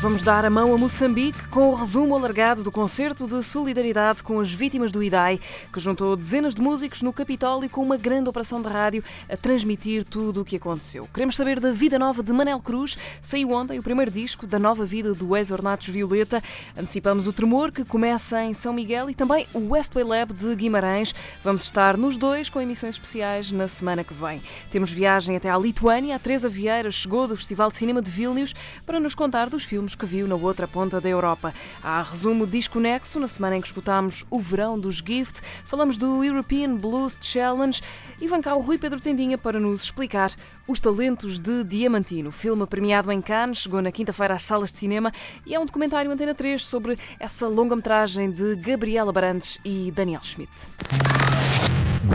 Vamos dar a mão a Moçambique com o resumo alargado do concerto de solidariedade com as vítimas do IDAI, que juntou dezenas de músicos no Capitólio com uma grande operação de rádio a transmitir tudo o que aconteceu. Queremos saber da vida nova de Manel Cruz. Saiu ontem o primeiro disco da nova vida do ex-Ornatos Violeta. Antecipamos o Tremor, que começa em São Miguel, e também o Westway Lab de Guimarães. Vamos estar nos dois com emissões especiais na semana que vem. Temos viagem até à Lituânia. A Teresa Vieira chegou do Festival de Cinema de Vilnius para nos contar dos filmes que viu na outra ponta da Europa. Há resumo desconexo na semana em que escutámos o verão dos Gift, falamos do European Blues Challenge e vem cá o Rui Pedro Tendinha para nos explicar os talentos de Diamantino. Filme premiado em Cannes, chegou na quinta-feira às salas de cinema e é um documentário Antena 3 sobre essa longa-metragem de Gabriela Barantes e Daniel Schmidt.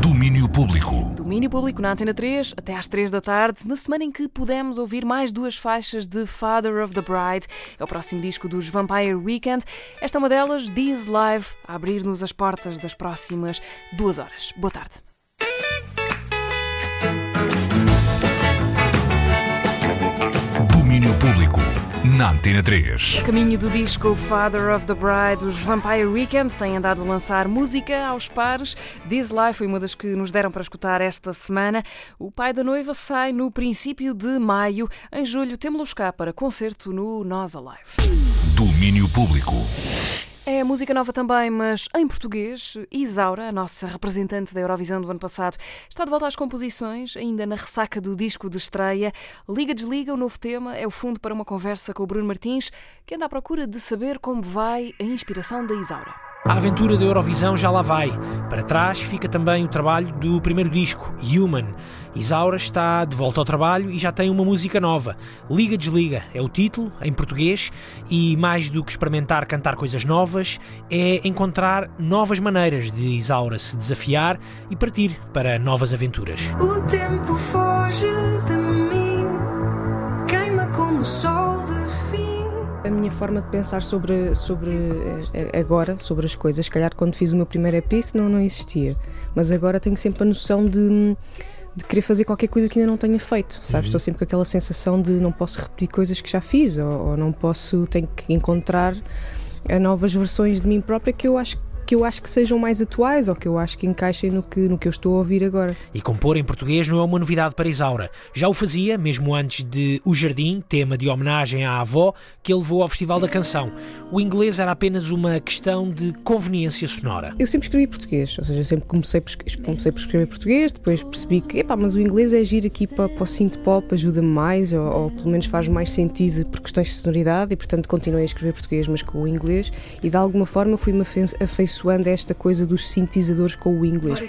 Domínio Público. Domínio Público na Antena 3, até às 3 da tarde, na semana em que pudemos ouvir mais duas faixas de Father of the Bride. É o próximo disco dos Vampire Weekend. Esta é uma delas, This Live, a abrir-nos as portas das próximas duas horas. Boa tarde. Domínio Público. Na Antena 3. A caminho do disco Father of the Bride, os Vampire Weekend têm andado a lançar música aos pares. This Life foi uma das que nos deram para escutar esta semana. O pai da noiva sai no princípio de maio. Em julho, temos-los cá para concerto no Nós Alive. Domínio Público. É música nova também, mas em português. Isaura, a nossa representante da Eurovisão do ano passado, está de volta às composições, ainda na ressaca do disco de estreia. Liga Desliga, o novo tema, é o fundo para uma conversa com o Bruno Martins, que anda à procura de saber como vai a inspiração da Isaura. A aventura da Eurovisão já lá vai. Para trás fica também o trabalho do primeiro disco, Human. Isaura está de volta ao trabalho e já tem uma música nova. Liga Desliga é o título, em português, e mais do que experimentar cantar coisas novas, é encontrar novas maneiras de Isaura se desafiar e partir para novas aventuras. O tempo foge de mim, queima como sol. A minha forma de pensar sobre, sobre eh, agora, sobre as coisas, se calhar quando fiz o meu primeiro EP isso não, não existia, mas agora tenho sempre a noção de, de querer fazer qualquer coisa que ainda não tenha feito, sabes? Estou sempre com aquela sensação de não posso repetir coisas que já fiz ou, ou não posso, tenho que encontrar eh, novas versões de mim própria que eu acho que eu acho que sejam mais atuais ou que eu acho que encaixem no que, no que eu estou a ouvir agora. E compor em português não é uma novidade para Isaura. Já o fazia, mesmo antes de O Jardim, tema de homenagem à avó, que ele levou ao Festival da Canção. O inglês era apenas uma questão de conveniência sonora. Eu sempre escrevi português, ou seja, eu sempre comecei por, comecei por escrever português, depois percebi que, epá, mas o inglês é giro aqui para, para o synth pop, ajuda-me mais, ou, ou, pelo menos faz mais sentido por questões de sonoridade, e portanto continuei a escrever português, mas com o inglês, e de alguma forma fui-me afeiçoando a esta coisa dos sintetizadores com o inglês.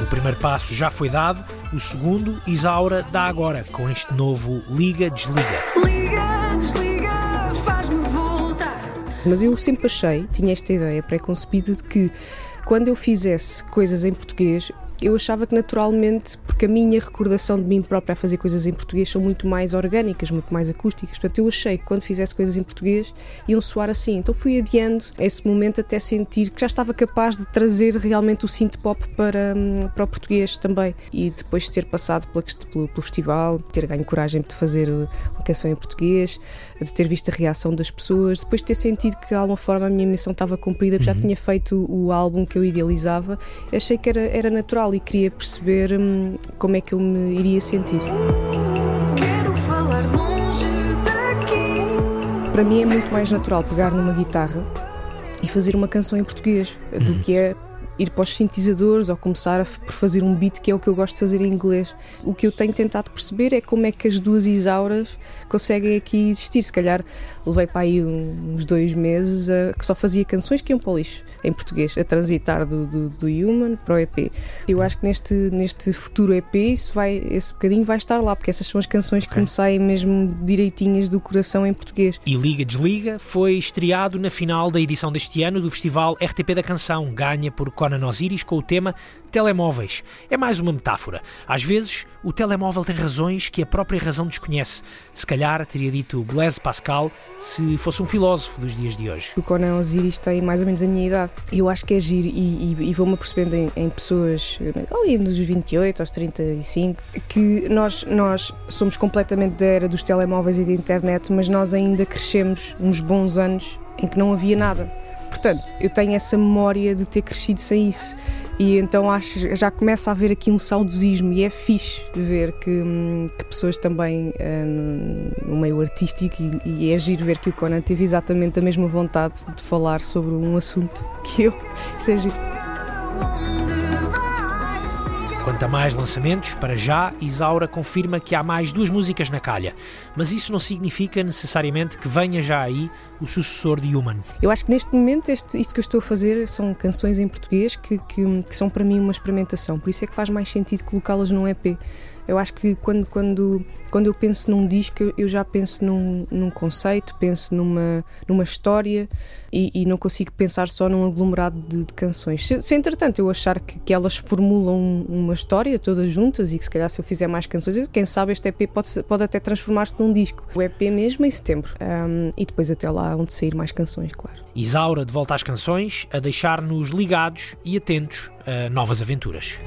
O primeiro passo já foi dado, o segundo, Isaura dá agora com este novo Liga Desliga. Liga, desliga, faz-me voltar. Mas eu sempre achei, tinha esta ideia pré-concebida de que quando eu fizesse coisas em português, eu achava que naturalmente, porque a minha recordação de mim própria a fazer coisas em português são muito mais orgânicas, muito mais acústicas. Portanto, eu achei que quando fizesse coisas em português iam soar assim. Então fui adiando esse momento até sentir que já estava capaz de trazer realmente o synth pop para, hum, para o português também. E depois de ter passado pelo, pelo festival, ter ganho coragem de fazer uh, uma canção em português, de ter visto a reação das pessoas, depois de ter sentido que de alguma forma a minha missão estava cumprida, porque já tinha feito o álbum que eu idealizava, achei que era, era natural e queria perceber hum, como é que eu me iria sentir. Quero falar longe daqui. Para mim é muito mais natural pegar numa guitarra e fazer uma canção em português do que é ir para os sintetizadores ou começar a, por fazer um beat, que é o que eu gosto de fazer em inglês. O que eu tenho tentado perceber é como é que as duas Isauras conseguem aqui existir. Se calhar levei para aí uns dois meses a, que só fazia canções que iam para o lixo, em português, a transitar do, do, do Human para o EP. Eu acho que neste, neste futuro EP isso vai, esse bocadinho vai estar lá, porque essas são as canções okay. que me saem mesmo direitinhas do coração em português. E Liga Desliga foi estreado na final da edição deste ano do Festival RTP da Canção, ganha por Conan Osiris com o tema Telemóveis. É mais uma metáfora. Às vezes, o telemóvel tem razões que a própria razão desconhece. Se calhar teria dito Blaise Pascal se fosse um filósofo dos dias de hoje. O Conan Osiris tem mais ou menos a minha idade. Eu acho que é giro e, e, e vou-me apercebendo em, em, pessoas ali nos 28 aos 35 que nós, nós somos completamente da era dos telemóveis e da internet, mas nós ainda crescemos uns bons anos em que não havia nada. Portanto, eu tenho essa memória de ter crescido sem isso. E então acho já começa a haver aqui um saudosismo e é fixe ver que, hum, que pessoas também hum, no meio artístico e, e é giro ver que o Conan teve exatamente a mesma vontade de falar sobre um assunto que eu. seja Quanto a mais lançamentos, para já, Isaura confirma que há mais duas músicas na calha. Mas isso não significa necessariamente que venha já aí o sucessor de Human. Eu acho que neste momento este, isto que eu estou a fazer são canções em português que, que, que são para mim uma experimentação. Por isso é que faz mais sentido colocá-las num EP. Eu acho que quando, quando, quando eu penso num disco, eu já penso num, num conceito, penso numa, numa história e, e não consigo pensar só num aglomerado de, de canções. Se, se, entretanto eu achar que, que elas formulam uma história todas juntas e que se calhar se eu fizer mais canções, quem sabe este EP pode, pode até transformar-se num disco. O EP mesmo em setembro um, e depois até lá onde sair mais canções, claro. Isaura de volta às canções, a deixar-nos ligados e atentos a novas aventuras.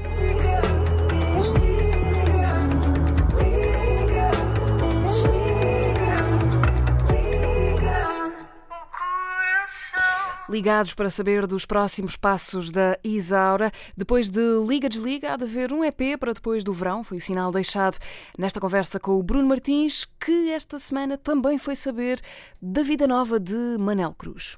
Ligados para saber dos próximos passos da Isaura. Depois de Liga Desliga, há de haver um EP para depois do verão, foi o sinal deixado nesta conversa com o Bruno Martins, que esta semana também foi saber da vida nova de Manel Cruz.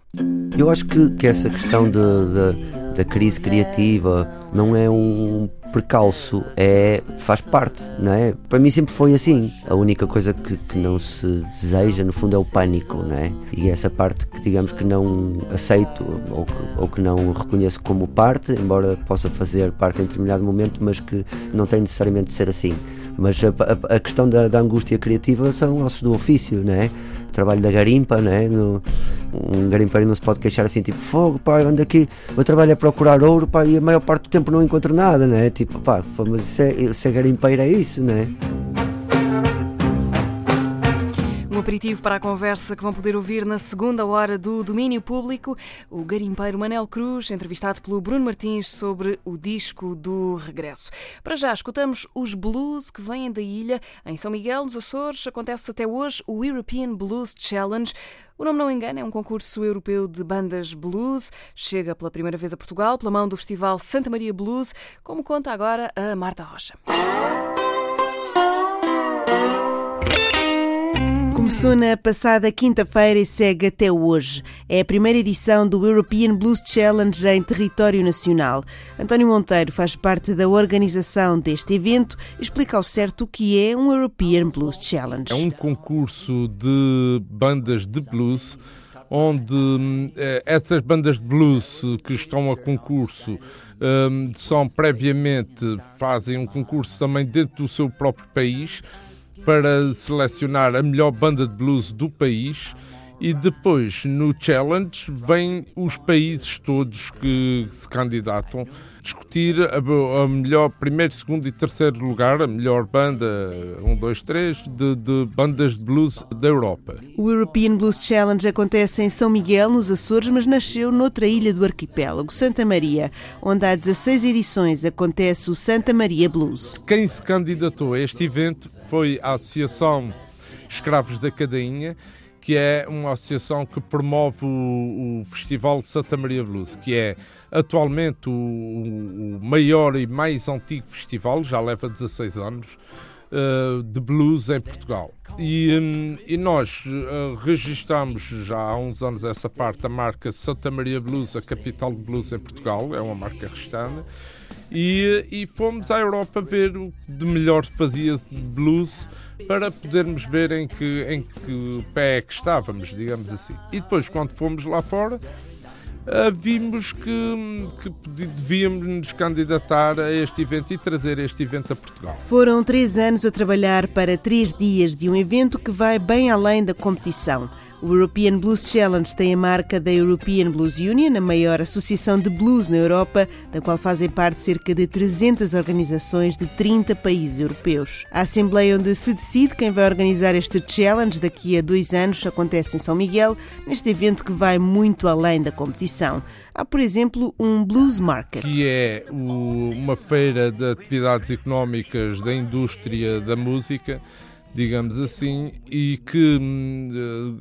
Eu acho que, que essa questão de, de, da crise criativa não é um percalço é, faz parte, não é? Para mim sempre foi assim. A única coisa que, que não se deseja, no fundo, é o pânico, não é? E essa parte que, digamos, que não aceito ou que, ou que não reconheço como parte, embora possa fazer parte em determinado momento, mas que não tem necessariamente de ser assim. Mas a, a, a questão da, da, angústia criativa são ossos do ofício, não é? O trabalho da garimpa, não é? No, um garimpeiro não se pode queixar assim, tipo, fogo, pá, ando aqui, o meu trabalho é procurar ouro, pá, e a maior parte do tempo não encontro nada, não é? Tipo, pá, mas se é, é garimpeiro é isso, não é? aperitivo para a conversa que vão poder ouvir na segunda hora do Domínio Público. O garimpeiro Manel Cruz, entrevistado pelo Bruno Martins sobre o disco do regresso. Para já, escutamos os blues que vêm da ilha. Em São Miguel, nos Açores, acontece até hoje o European Blues Challenge. O nome não engana, é um concurso europeu de bandas blues. Chega pela primeira vez a Portugal pela mão do Festival Santa Maria Blues, como conta agora a Marta Rocha. Começou na passada quinta-feira e segue até hoje. É a primeira edição do European Blues Challenge em território nacional. António Monteiro faz parte da organização deste evento e explica ao certo o que é um European Blues Challenge. É um concurso de bandas de blues onde eh, essas bandas de blues que estão a concurso eh, são previamente fazem um concurso também dentro do seu próprio país para selecionar a melhor banda de blues do país e depois no challenge vêm os países todos que se candidatam discutir a, a, melhor primeiro, segundo e terceiro lugar, a melhor banda, um, dois, três, de, de, bandas de blues da Europa. O European Blues Challenge acontece em São Miguel, nos Açores, mas nasceu noutra ilha do arquipélago, Santa Maria, onde há 16 edições acontece o Santa Maria Blues. Quem se candidatou a este evento foi a Associação Escravos da Cadainha, que é uma associação que promove o, o Festival Santa Maria Blues, que é atualmente o, o, maior e mais antigo festival, já leva 16 anos, uh, de blues em Portugal. E, um, e nós uh, registramos já há uns anos essa parte, a marca Santa Maria Blues, a capital de blues em Portugal, é uma marca registrada. E, e fomos à Europa ver o que de melhor fazia de blues para podermos ver em que, em que pé é que estávamos, digamos assim. E depois, quando fomos lá fora, vimos que, que devíamos nos candidatar a este evento e trazer este evento a Portugal. Foram três anos a trabalhar para três dias de um evento que vai bem além da competição. O European Blues Challenge tem a marca da European Blues Union, a maior associação de blues na Europa, da qual fazem parte cerca de 300 organizações de 30 países europeus. A assembleia onde se decide quem vai organizar este challenge daqui a dois anos acontece em São Miguel, neste evento que vai muito além da competição. Há, por exemplo, um Blues Market. Que é uma feira de atividades económicas da indústria da música digamos assim, e que hum,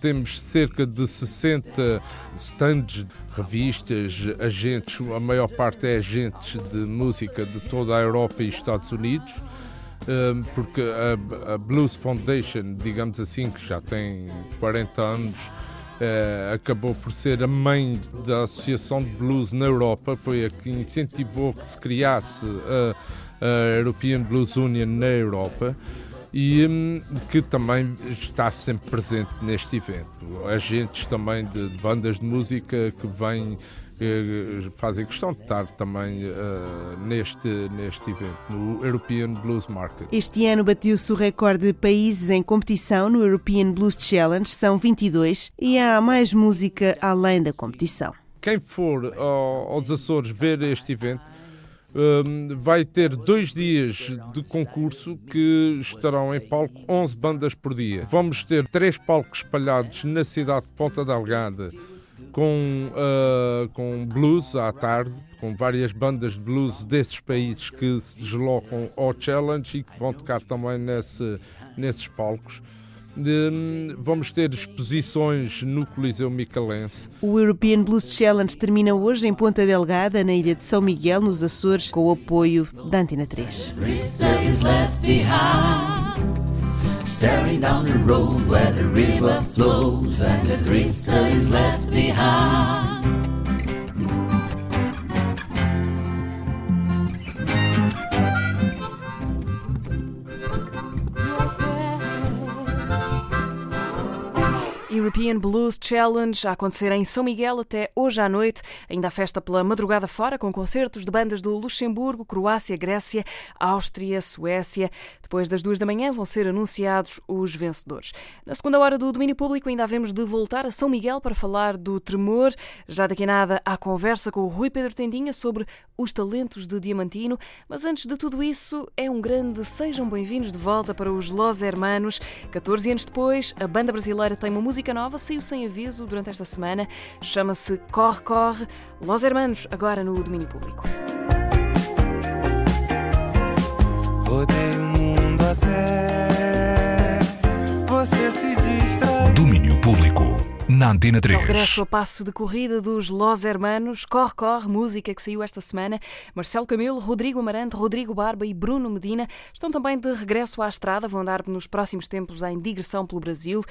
temos cerca de 60 stands, revistas, agentes, a maior parte é agentes de música de toda a Europa e Estados Unidos. Hum, porque a, Blues Foundation, digamos assim, que já tem 40 anos, Uh, acabou por ser a mãe da Associação de Blues na Europa, foi a que incentivou que se criasse a European Blues Union na Europa e um, que também está sempre presente neste evento. Agentes também de, de bandas de música que vêm eh, fazem questão de estar também uh, neste, neste evento, no European Blues Market. Este ano bateu-se o recorde de países em competição no European Blues Challenge, são 22, e há mais música além da competição. Quem for ao, aos Açores ver este evento, vai ter dois dias de concurso que estarão em palco 11 bandas por dia. Vamos ter três palcos espalhados na cidade de Ponta Delgada com, uh, com blues à tarde, com várias bandas de blues desses países que se deslocam ao Challenge e que vão tocar também nesse, nesses palcos. Hum, vamos ter exposições no Coliseu Micalense. O European Blues Challenge termina hoje em Ponta Delgada, na ilha de São Miguel, nos Açores, com o apoio da Antena 3. Staring down the road where the river flows and the drifter is left behind. European Blues Challenge a acontecer em São Miguel até hoje à noite. Ainda a festa pela madrugada fora, com concertos de bandas do Luxemburgo, Croácia, Grécia, Áustria, Suécia. Depois das duas da manhã vão ser anunciados os vencedores. Na segunda hora do domínio público ainda havemos de voltar a São Miguel para falar do tremor. Já daqui a nada há conversa com o Rui Pedro Tendinha sobre os talentos de Diamantino. Mas antes de tudo isso, é um grande sejam bem-vindos de volta para os Los Hermanos. 14 anos depois, a banda brasileira tem uma música nova, saiu sem aviso durante esta semana. Chama-se Corre Corre. Los Hermanos, agora no domínio público. Rodei Na Antena 3. Regresso a passo de corrida dos Los Hermanos, Corre Corre, música que saiu esta semana. Marcelo Camilo, Rodrigo Amarante, Rodrigo Barba e Bruno Medina estão também de regresso à estrada, vão dar nos próximos tempos em digressão pelo Brasil.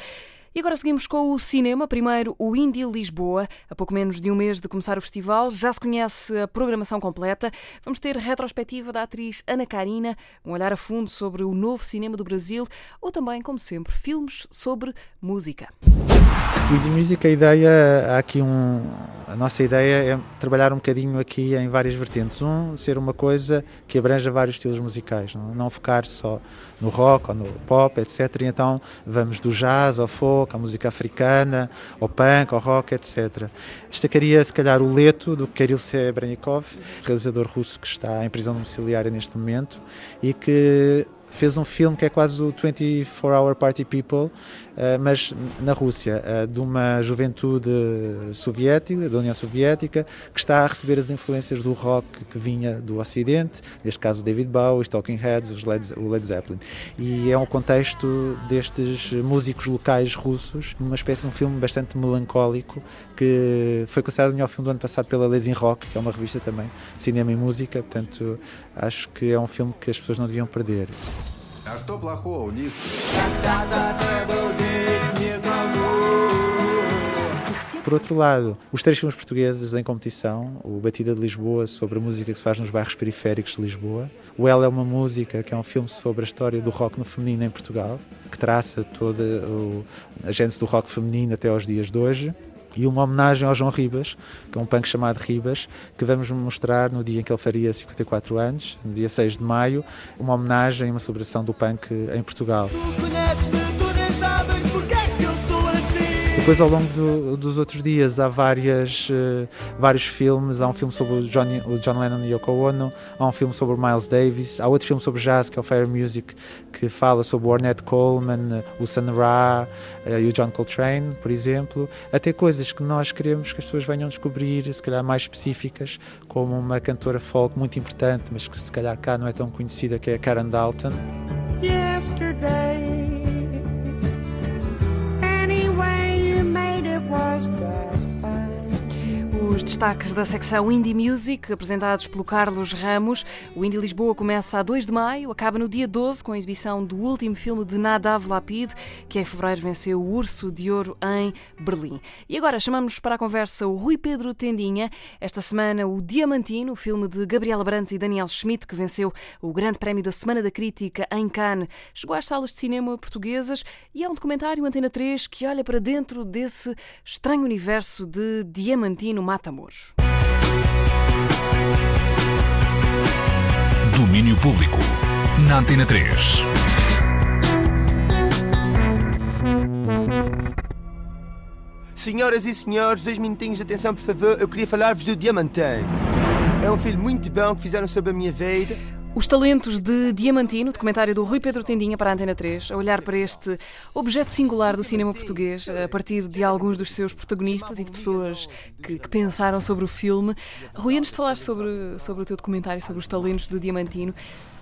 E agora seguimos com o cinema. Primeiro, o Indie Lisboa. A pouco menos de um mês de começar o festival, já se conhece a programação completa. Vamos ter retrospectiva da atriz Ana Karina, um olhar a fundo sobre o novo cinema do Brasil, ou também, como sempre, filmes sobre música. O Indie Music, a ideia, há aqui um. A nossa ideia é trabalhar um bocadinho aqui em várias vertentes. Um, ser uma coisa que abranja vários estilos musicais, não, não focar só no rock ou no pop, etc. E então vamos do jazz ao folk, à música africana, ao punk, ao rock, etc. Destacaria, se calhar, o Leto, do Kirill Serebrennikov, realizador russo que está em prisão domiciliária neste momento e que fez um filme que é quase o 24 Hour Party People, mas na Rússia, eh, de uma juventude soviética, da União Soviética, que está a receber as influências do rock que vinha do Ocidente, neste caso David Bowie, os Talking Heads, os Led, o Led Zeppelin. E é um contexto destes músicos locais russos, numa espécie de um filme bastante melancólico, que foi considerado o melhor filme do ano passado pela Lazy Rock, que é uma revista também de cinema e música, portanto acho que é um filme que as pessoas não deviam perder. А что плохого в диске? Por outro lado, os três filmes portugueses em competição, o Batida de Lisboa, sobre a música que se faz nos bairros periféricos de Lisboa, o Ela é uma Música, que é um filme sobre a história do rock no feminino em Portugal, que traça toda o- a gênese do rock feminino até aos dias de hoje, e uma homenagem ao João Ribas, que é um punk chamado Ribas, que vamos mostrar no dia em que ele faria 54 anos, no dia 6 de maio, uma homenagem, uma celebração do punk em Portugal. Depois, ao longo do- dos outros dias, há várias, eh, vários filmes. Há um filme sobre o, Johnny- o John Lennon e Yoko Ono, há um filme sobre o Miles Davis, há outro filme sobre jazz, que é o Fire Music, que fala sobre o Ornette Coleman, eh, o Sun Ra eh, e o John Coltrane, por exemplo. Até coisas que nós queremos que as pessoas venham descobrir, se calhar mais específicas, como uma cantora folk muito importante, mas que se calhar cá não é tão conhecida, que é a Karen Dalton. Made it was just fine. Os destaques da secção Indie Music, apresentados pelo Carlos Ramos. O Indie Lisboa começa a 2 de maio, acaba no dia 12 com a exibição do último filme de Nadav Lapid, que em fevereiro venceu o Urso de Ouro em Berlim. E agora chamamos para a conversa o Rui Pedro Tendinha. Esta semana, o Diamantino, o filme de Gabriela Brandes e Daniel Schmidt, que venceu o Grande Prémio da Semana da Crítica em Cannes, chegou às salas de cinema portuguesas e é um documentário Antena 3 que olha para dentro desse estranho universo de Diamantino Matamoros. Domínio Público. Na Antena 3. Senhoras e senhores, dois minutinhos de atenção, por favor. Eu queria falar-vos do Diamantei. É um filme muito bom que fizeram sobre a minha vida. Os talentos de Diamantino, documentário do Rui Pedro Tendinha para a Antena 3, a olhar para este objeto singular do cinema português, a partir de alguns dos seus protagonistas e de pessoas que, que pensaram sobre o filme. Rui, antes de falar sobre, sobre o teu documentário, sobre os talentos do Diamantino,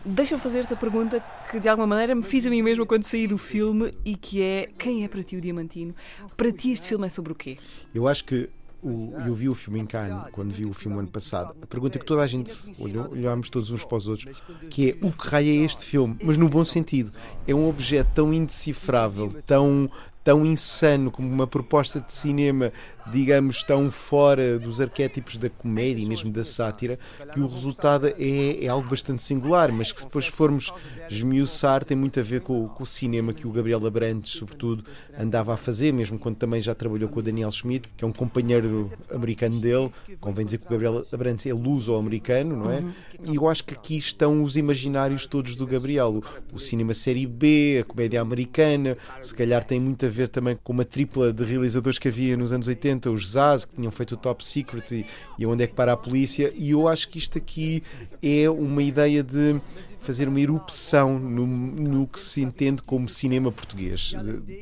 deixa-me fazer-te a pergunta que de alguma maneira me fiz a mim mesma quando saí do filme e que é quem é para ti o Diamantino? Para ti este filme é sobre o quê? Eu acho que o- eu vi o filme em Cannes, quando vi o filme ano passado. A pergunta que toda a gente olhou, olhámos todos uns para os outros, que é o que raio é este filme? Mas no bom sentido. É um objeto tão indecifrável, tão, tão insano como uma proposta de cinema, digamos, tão fora dos arquétipos da comédia e mesmo da sátira, que o resultado é, é algo bastante singular, mas que se depois formos esmiuçar tem muito a ver com, o- com o cinema que o Gabriel Abrantes, sobretudo, andava a fazer, mesmo quando também já trabalhou com o Daniel Schmidt, que é um companheiro americano dele. Convém dizer que o Gabriel Abrantes é luso-americano, não é? E eu acho que aqui estão os imaginários todos do Gabriel. O, o cinema série B, a comédia americana, se calhar tem muito a ver também com uma tripla de realizadores que havia nos anos 80, os Zaz, que tinham feito o Top Secret e, e Onde é que para a Polícia. E eu acho que isto aqui é uma ideia de fazer uma erupção no, no que se entende como cinema português.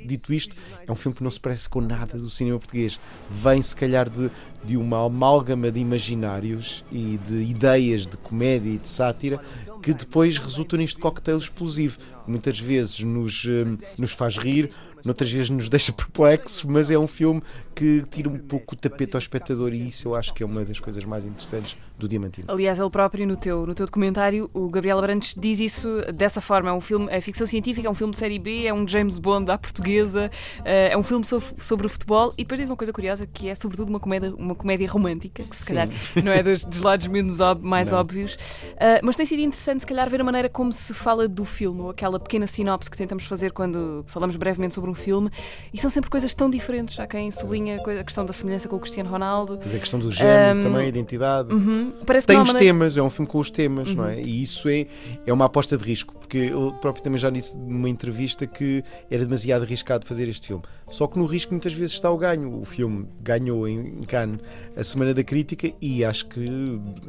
Dito isto, é um filme que não se parece com nada do cinema português. Vem, se calhar, de, de uma amálgama de imaginários e de ideias de comédia e de sátira que depois resultam neste cocktail explosivo. Muitas vezes nos, eh, nos faz rir, noutras vezes nos deixa perplexos, mas é um filme que tira um pouco o tapete ao espectador e isso eu acho que é uma das coisas mais interessantes do Diamantino. Aliás, ele próprio, no teu, no teu documentário, o Gabriel Abrantes diz isso dessa forma. É um filme, é ficção científica, é um filme de série B, é um James Bond à portuguesa, eh, é um filme sobre, sobre o futebol e depois diz uma coisa curiosa que é, sobretudo, uma comédia, uma comédia romântica, que se Sim. calhar não é dos, dos lados menos mais Não. óbvios. Eh, mas tem sido interessante, se calhar, ver a maneira como se fala do filme, ou aquela pequena sinopse que tentamos fazer quando falamos brevemente sobre um filme. E são sempre coisas tão diferentes. Há quem sublinha a coi- a questão da semelhança com o Cristiano Ronaldo. Mas a questão do género Ahm, também, a identidade. uhum. Parece Tem os maneira- temas, é um filme com os temas, não é? Uhum. E isso é, é uma aposta de risco, porque ele próprio também já disse numa entrevista que era demasiado arriscado fazer este filme. Só que no risco muitas vezes está o ganho. O filme ganhou em Cannes a Semana da Crítica e acho que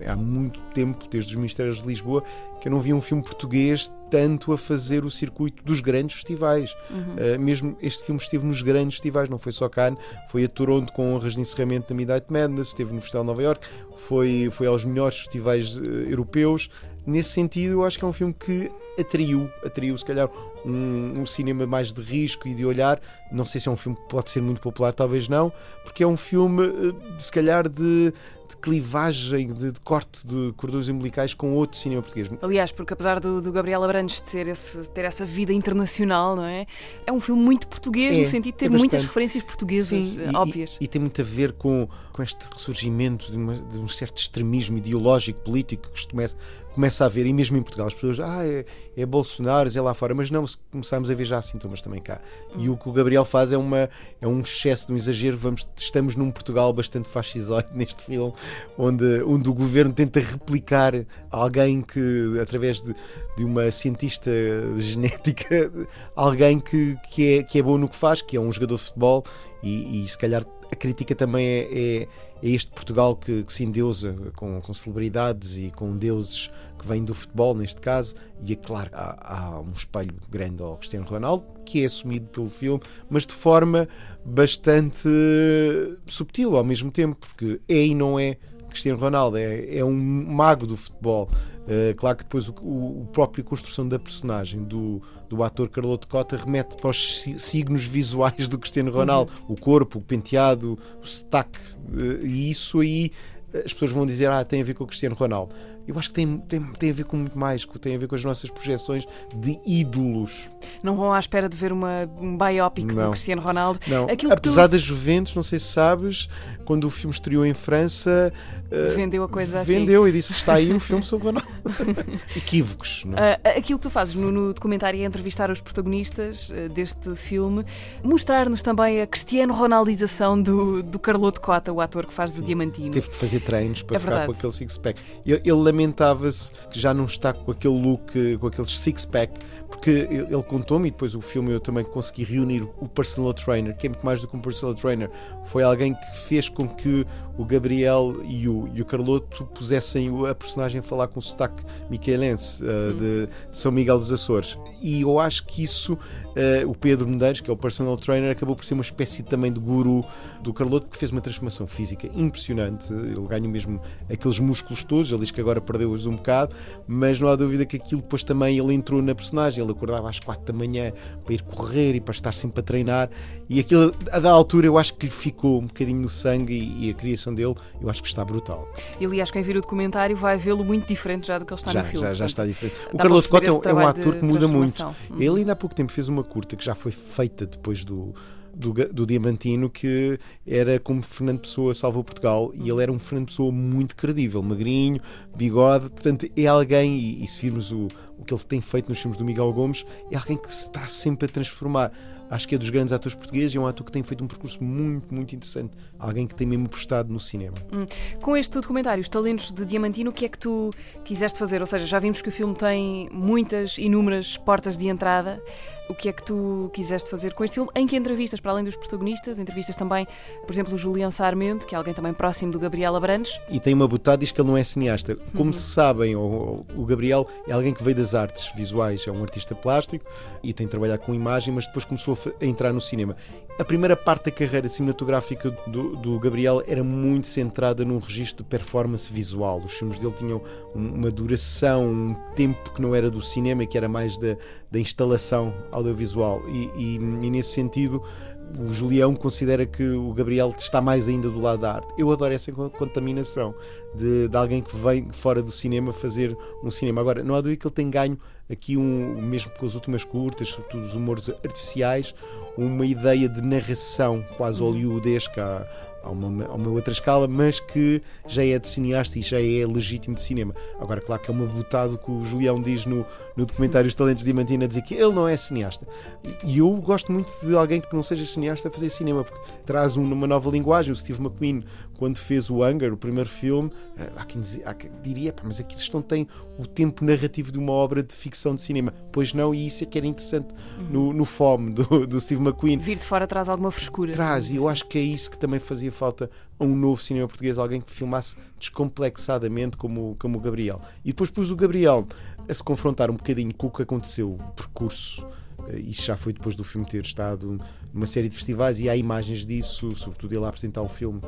há muito tempo, desde os Ministérios de Lisboa, que eu não vi um filme português tanto a fazer o circuito dos grandes festivais. Uhum. Uh, mesmo este filme esteve nos grandes festivais, não foi só Cannes, foi a Toronto com honras de encerramento da Midnight Madness, esteve no Festival de Nova York, foi, foi aos melhores festivais uh, europeus. Nesse sentido, eu acho que é um filme que atraiu, atraiu se calhar um, um cinema mais de risco e de olhar. Não sei se é um filme que pode ser muito popular, talvez não, porque é um filme, eh, se calhar, de, de clivagem, de, de corte de cordões umbilicais com outro cinema português. Aliás, porque apesar do, do Gabriel Abrantes ter, esse, ter essa vida internacional, não é? É um filme muito português, É, no sentido de ter é muitas referências portuguesas Sim, eh, e- óbvias. E, e tem muito a ver com, com este ressurgimento de, uma- de um certo extremismo ideológico, político que começa, começa a haver, e mesmo em Portugal, as pessoas, ah, é, é Bolsonaro, é lá fora, mas não, começamos a ver já sintomas também cá. E o que o Gabriel faz é, uma, é um excesso, um exagero. Vamos, estamos num Portugal bastante fascisoide neste filme, onde, onde o governo tenta replicar alguém que, através de, de uma cientista genética, alguém que, que, é, que é bom no que faz, que é um jogador de futebol, e, e se calhar a crítica também é, é, é este Portugal que, que se endeusa com, com celebridades e com deuses que vêm do futebol, neste caso, e é claro, há, há um espelho grande ao Cristiano Ronaldo, que é assumido pelo filme, mas de forma bastante subtil ao mesmo tempo, porque é e não é Cristiano Ronaldo, é, é um mago do futebol. Uh, claro que depois o, o, o próprio construção da personagem do, do ator Carloto Cota remete para os si- signos visuais do Cristiano Ronaldo, o corpo, o penteado, o sotaque, uh, e isso aí as pessoas vão dizer, ah, tem a ver com o Cristiano Ronaldo. Eu acho que tem, tem, tem a ver com muito mais, que tem a ver com as nossas projeções de ídolos. Não vão à espera de ver uma, um biopic do Não. Cristiano Ronaldo. Não. Aquilo que tu Apesar das Juventus, não sei se sabes, quando o filme estreou em França, eh, vendeu a coisa assim. vendeu e disse está aí o filme sobre Ronaldo. Equívocos, é? Ah, aquilo que tu fazes no, no documentário é entrevistar os protagonistas ah, deste filme, mostrar-nos também a cristiano ronaldização do, do Carloto Cota, o ator que faz do Diamantino. Teve que fazer treinos para É ficar verdade. com aquele six-pack. Ele, ele lamentava-se que já não está com aquele look, eh, com aquele six-pack, porque ele, ele contou-me, e depois o filme eu também consegui reunir o personal trainer, que é muito mais do que um personal trainer. Foi alguém que fez com que o Gabriel e o, e o Carloto pusessem a personagem a falar com o sotaque miquelense eh, de, de São Miguel dos Açores. E eu acho que isso, eh, o Pedro Medeiros, que é o personal trainer, acabou por ser uma espécie também de guru do Carloto, que fez uma transformação física impressionante. Ele ganhou mesmo aqueles músculos todos, ele diz que agora perdeu-os um bocado, mas não há dúvida que aquilo depois também ele entrou na personagem. Ele acordava às quatro da manhã para ir correr e para estar sempre a treinar, e aquilo, a da altura, eu acho que lhe ficou um bocadinho no sangue e, e a criação dele, eu acho que está brutal. E aliás, quem vir o documentário vai vê-lo muito diferente já do que ele está já, no filme. já, já está diferente. O Carlos Cota é um- é um ator que muda muito. Uhum. Ele ainda há pouco tempo fez uma curta que já foi feita depois do, do, do Diamantino, que era como Fernando Pessoa salvou Portugal e ele era um Fernando Pessoa muito credível, magrinho, bigode. Portanto, é alguém, e, e se virmos o, o que ele tem feito nos filmes do Miguel Gomes, é alguém que se está sempre a transformar. Acho que é dos grandes atores portugueses e é um ator que tem feito um percurso muito, muito interessante. Alguém que tem mesmo apostado no cinema. Hum. Com este documentário, Os Talentos de Diamantino, o que é que tu quiseste fazer? Ou seja, já vimos que o filme tem muitas, inúmeras portas de entrada. O que é que tu quiseste fazer com este filme? Em que entrevistas, para além dos protagonistas, entrevistas também, por exemplo, o Julião Sarmento, que é alguém também próximo do Gabriel Abrantes. e tem uma botada diz que ele não é cineasta. Como Uhum. se sabem, o, o Gabriel é alguém que veio das artes visuais, é um artista plástico e tem trabalhado com imagem, mas depois começou a, entrar no cinema. A primeira parte da carreira cinematográfica do, do Gabriel era muito centrada num registro de performance visual. Os filmes dele tinham um- uma duração, um tempo que não era do cinema que era mais da, da instalação audiovisual. E, e- e nesse sentido, o Julião considera que o Gabriel está mais ainda do lado da arte. Eu adoro essa con- contaminação de, de alguém que vem fora do cinema fazer um cinema. Agora, não há dúvida que ele tem ganho aqui, um, mesmo com as últimas curtas, sobretudo os humores artificiais, uma ideia de narração quase hollywoodesca a uma, a uma outra escala, mas que já é de cineasta e já é legítimo de cinema. Agora, claro que é uma botada que o Julião diz no, no documentário Os Talentos de Diamantina, dizer que ele não é cineasta. E, eu gosto muito de alguém que não seja cineasta a fazer cinema, porque traz um- uma nova linguagem. O Steve McQueen, quando fez o Hunger, o primeiro filme, eh, há quem, há quem diria, "Pá, mas aqui isto não tem o tempo narrativo de uma obra de ficção de cinema. Pois não, e isso é que era interessante no, no Fome, do, do Steve McQueen. Vir de fora traz alguma frescura. Traz, e eu acho que é isso que também fazia falta a um novo cinema português, alguém que filmasse descomplexadamente como, como o Gabriel. E depois pus o Gabriel a se confrontar um bocadinho com o que aconteceu, o percurso. eh, Isto já foi depois do filme ter estado numa série de festivais e há imagens disso, sobretudo ele a apresentar o filme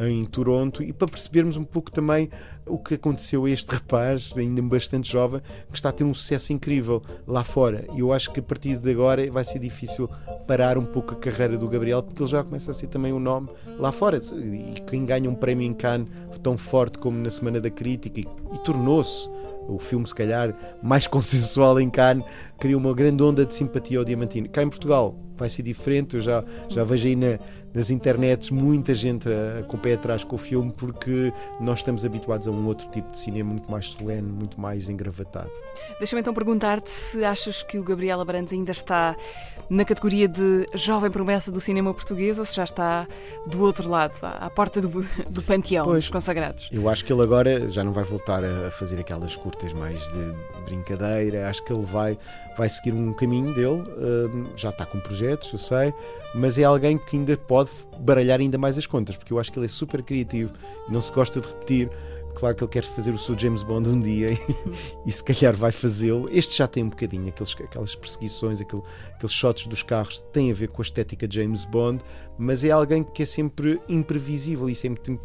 em Toronto e para percebermos um pouco também o que aconteceu a este rapaz, ainda bastante jovem, que está a ter um sucesso incrível lá fora. E eu acho que a partir de agora vai ser difícil parar um pouco a carreira do Gabriel, porque ele já começa a ser também um nome lá fora. E quem ganha um prémio em Cannes tão forte como na Semana da Crítica e, e tornou-se o filme, se calhar, mais consensual em Cannes, criou uma grande onda de simpatia ao Diamantino. Cá em Portugal vai ser diferente, eu já, já vejo aí na, nas internets muita gente com o pé atrás com o filme porque nós estamos habituados a um outro tipo de cinema muito mais solene, muito mais engravatado. Deixa-me então perguntar-te se achas que o Gabriel Abrantes ainda está na categoria de jovem promessa do cinema português ou se já está do outro lado, à porta do, do panteão Pois. dos consagrados. Eu acho que ele agora já não vai voltar a fazer aquelas curtas mais de brincadeira. Acho que ele vai, vai seguir um caminho dele. hum, já está com projetos, eu sei, mas é alguém que ainda pode baralhar ainda mais as contas, porque eu acho que ele é super criativo não se gosta de repetir. Claro que ele quer fazer o seu James Bond um dia e, e se calhar vai fazê-lo. Este já tem um bocadinho, aqueles, aquelas perseguições, aquele, aqueles shots dos carros, tem a ver com a estética de James Bond, mas é alguém que é sempre imprevisível isso é muito,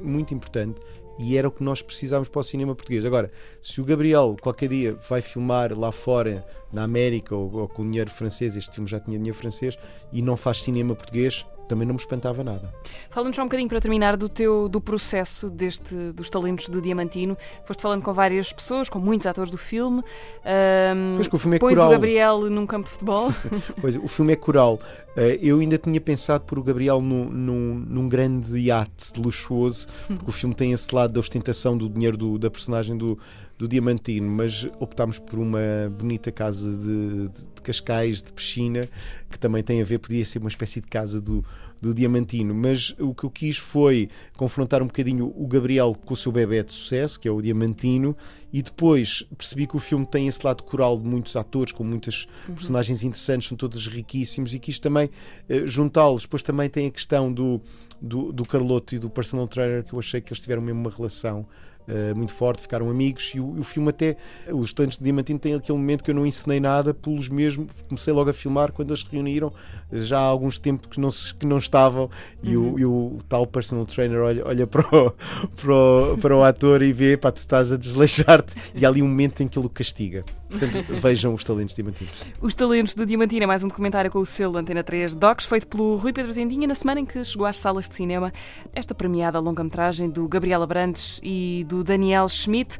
muito importante e era o que nós precisávamos para o cinema português. Agora, se o Gabriel qualquer dia vai filmar lá fora, na América ou, ou com dinheiro francês, este filme já tinha dinheiro francês, e não faz cinema português, também não me espantava nada. Fala-nos só um bocadinho para terminar do teu do processo deste dos talentos de Diamantino. Foste falando com várias pessoas, com muitos atores do filme. Ahm, Pois que o filme é pões coral. o Gabriel num campo de futebol. Pois, o filme é coral. Eh, Eu ainda tinha pensado por o Gabriel num, num, num grande iate luxuoso, porque o filme tem esse lado da ostentação do dinheiro do- da personagem do, do Diamantino, mas optámos por uma bonita casa de, de- de Cascais, de piscina, que também tem a ver, podia ser uma espécie de casa do, do Diamantino. Mas o que eu quis foi confrontar um bocadinho o Gabriel com o seu bebê de sucesso, que é o Diamantino, e depois percebi que o filme tem esse lado coral de muitos atores, com muitas personagens interessantes, são todos riquíssimos, e quis também eh, juntá-los. Depois também tem a questão do, do, do Carloto e do personal trainer, que eu achei que eles tiveram mesmo uma relação eh, muito forte, ficaram amigos, e o, o filme até, os Talentos de Diamantino tem aquele momento que eu não ensinei nada, pelos mesmo, comecei logo a filmar quando eles se reuniram, já há alguns tempos que não, se- que não estavam, e, o, e o tal personal trainer olha, olha para, o, para, o, para o ator e vê, pá, tu estás a desleixar-te, e há ali um momento em que ele o castiga. Portanto, vejam os Talentos de Diamantino. Os Talentos de Diamantina, mais um documentário com o selo Antena 3 Docs, feito pelo Rui Pedro Tendinha na semana em que chegou às salas de cinema esta premiada longa-metragem do Gabriel Abrantes e do Daniel Schmidt.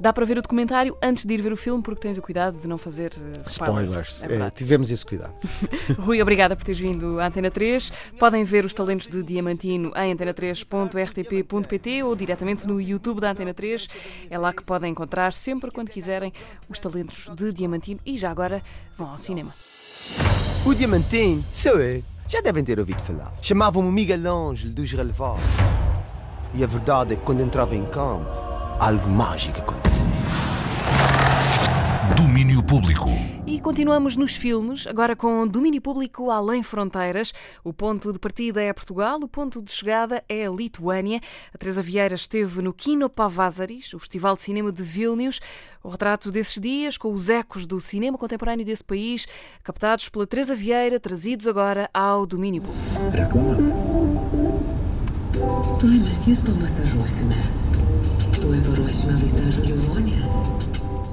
Dá para ver o documentário antes de ir ver o filme, porque tens o cuidado de não fazer eh, spoilers. Spoilers. É É, verdade. tivemos esse cuidado. Rui, obrigada por teres vindo à Antena 3. Podem ver os talentos de Diamantino em antena3.rtp.pt ou diretamente no YouTube da Antena 3. É lá que podem encontrar sempre quando quiserem os talentos de Diamantino e já agora vão ao cinema. O Diamantino, sou eu. Já devem ter ouvido falar. Chamavam-me Miguel Ângelo dos Relevados. E a verdade é que quando entrava em campo, algo mágico acontecia. Domínio público. E continuamos nos filmes, agora com domínio público além fronteiras. O ponto de partida é Portugal, o ponto de chegada é a Lituânia. A Teresa Vieira esteve no Kino Pavasaris, o Festival de Cinema de Vilnius. O retrato desses dias, com os ecos do cinema contemporâneo desse país, captados pela Teresa Vieira, trazidos agora ao domínio público. Tuoj mes jūs pamasažuosime.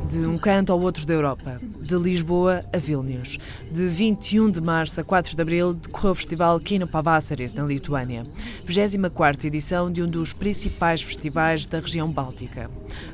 De um canto ao outro da Europa, de Lisboa a Vilnius. De 21 de março a 4 de abril decorreu o Festival Kino Pavasaris, na Lituânia, 24ª edição de um dos principais festivais da região báltica.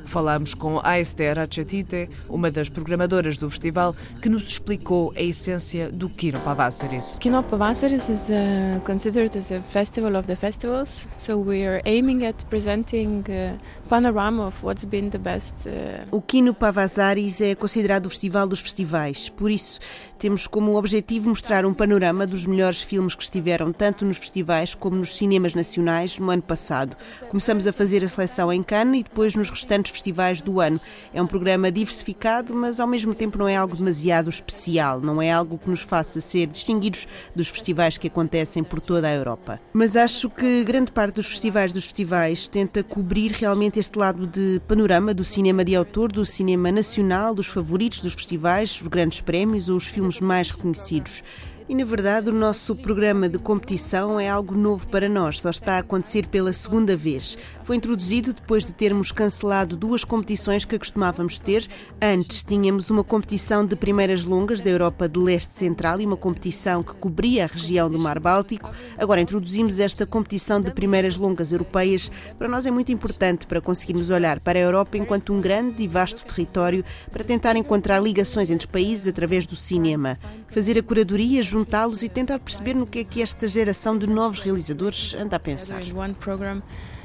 Falamos com Aiste Ratchetite, uma das programadoras do festival, que nos explicou a essência do Kino Pavasaris. Kino Pavasaris is uh, considered as a festival of the festivals, so we are aiming at presenting a panorama of what's been the best uh, O Kino Pavasaris é considerado o festival dos festivais, por isso temos como objetivo mostrar um panorama dos melhores filmes que estiveram tanto nos festivais como nos cinemas nacionais no ano passado. Começamos a fazer a seleção em Cannes e depois nos restantes festivais do ano. É um programa diversificado, mas ao mesmo tempo não é algo demasiado especial, não é algo que nos faça ser distinguidos dos festivais que acontecem por toda a Europa. Mas acho que grande parte dos festivais dos festivais tenta cobrir realmente este lado de panorama do cinema de autor, do cinema nacional, dos favoritos dos festivais, os grandes prémios ou os filmes mais reconhecidos. E na verdade, o nosso programa de competição é algo novo para nós, só está a acontecer pela segunda vez. Foi introduzido depois de termos cancelado duas competições que costumávamos ter. Antes tínhamos uma competição de primeiras longas da Europa de Leste Central e uma competição que cobria a região do Mar Báltico. Agora introduzimos esta competição de primeiras longas europeias. Para nós é muito importante para conseguirmos olhar para a Europa enquanto um grande e vasto território para tentar encontrar ligações entre países através do cinema. Fazer a curadoria, juntá-los e tentar perceber no que é que esta geração de novos realizadores anda a pensar.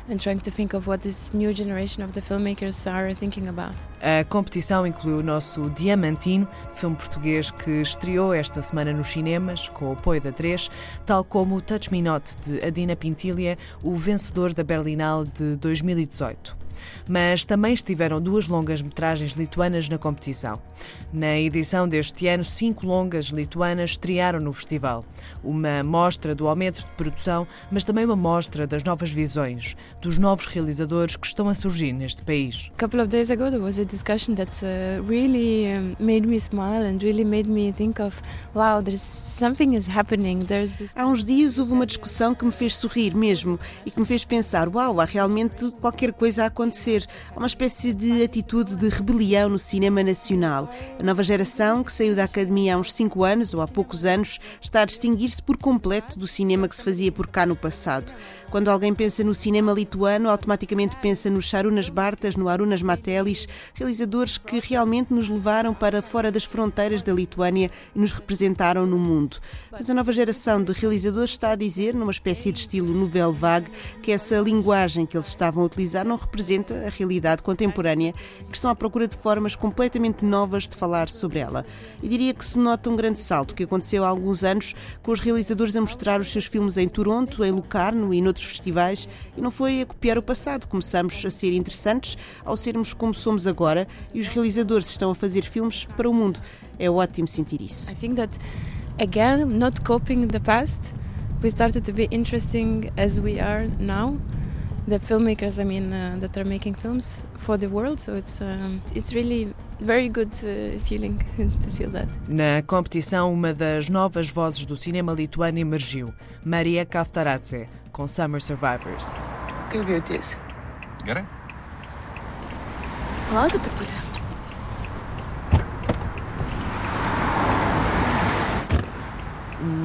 and trying to think of what this new generation of the filmmakers are thinking about. A competição inclui o nosso Diamantino, filme português que estreou esta semana nos cinemas com o apoio da 3, tal como o Touch Me Not de Adina Pintilia, o vencedor da Berlinale de 2018 mas também estiveram duas longas-metragens lituanas na competição. Na edição deste ano, cinco longas lituanas estrearam no festival. Uma mostra do aumento de produção, mas também uma mostra das novas visões, dos novos realizadores que estão a surgir neste país. A couple of days ago there was a discussion that uh, really um, made me smile and really made me think of wow, there's something is happening. There's this Há uns dias houve uma discussão que me fez sorrir mesmo e que me fez pensar, uau, há realmente qualquer coisa a acontecer. Há uma espécie de atitude de rebelião no cinema nacional. A nova geração, que saiu da academia há uns 5 anos ou há poucos anos, está a distinguir-se por completo do cinema que se fazia por cá no passado. Quando alguém pensa no cinema lituano, automaticamente pensa no Sharunas Bartas, no Arunas Matelis, realizadores que realmente nos levaram para fora das fronteiras da Lituânia e nos representaram no mundo. Mas a nova geração de realizadores está a dizer, numa espécie de estilo nouvelle vague, que essa linguagem que eles estavam a utilizar não representa a realidade contemporânea, que estão à procura de formas completamente novas de falar sobre ela. E diria que se nota um grande salto que aconteceu há alguns anos com os realizadores a mostrar os seus filmes em Toronto, em Locarno e noutros festivais, e não foi a copiar o passado. Começamos a ser interessantes ao sermos como somos agora e os realizadores estão a fazer filmes para o mundo. É ótimo sentir isso. Again, not copying the past, we started to be interesting as we are now. The filmmakers, I mean, uh, that are making films for the world, so it's um, it's really very good uh, feeling to feel that. Na competição, uma das novas vozes do cinema lituano emergiu, Maria Kaftaradze, com Summer Survivors. Kaip jautiesi? Gerai. Palaukit truputį.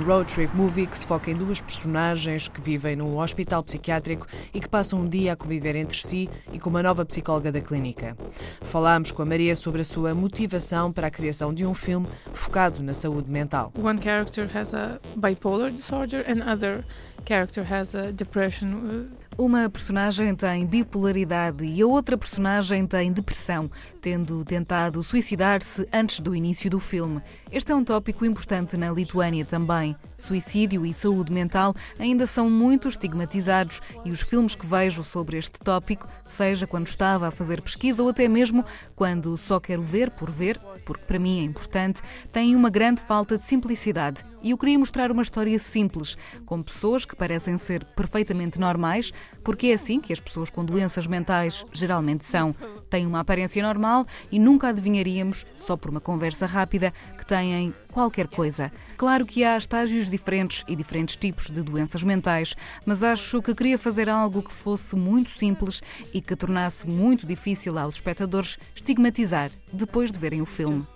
Road trip movie que se foca em duas personagens que vivem num hospital psiquiátrico e que passam um dia a conviver entre si e com uma nova psicóloga da clínica. Falámos com a Maria sobre a sua motivação para a criação de um filme focado na saúde mental. One character has a bipolar disorder and other character has a depression. Uma personagem tem bipolaridade e a outra personagem tem depressão, tendo tentado suicidar-se antes do início do filme. Este é um tópico importante na Lituânia também. Suicídio e saúde mental ainda são muito estigmatizados e os filmes que vejo sobre este tópico, seja quando estava a fazer pesquisa ou até mesmo quando só quero ver por ver, porque para mim é importante, têm uma grande falta de simplicidade. E eu queria mostrar uma história simples, com pessoas que parecem ser perfeitamente normais, porque é assim que as pessoas com doenças mentais geralmente são. Têm uma aparência normal e nunca adivinharíamos, só por uma conversa rápida, que têm qualquer coisa. Claro que há estágios diferentes e diferentes tipos de doenças mentais, mas acho que queria fazer algo que fosse muito simples e que tornasse muito difícil aos espectadores estigmatizar depois de verem o filme.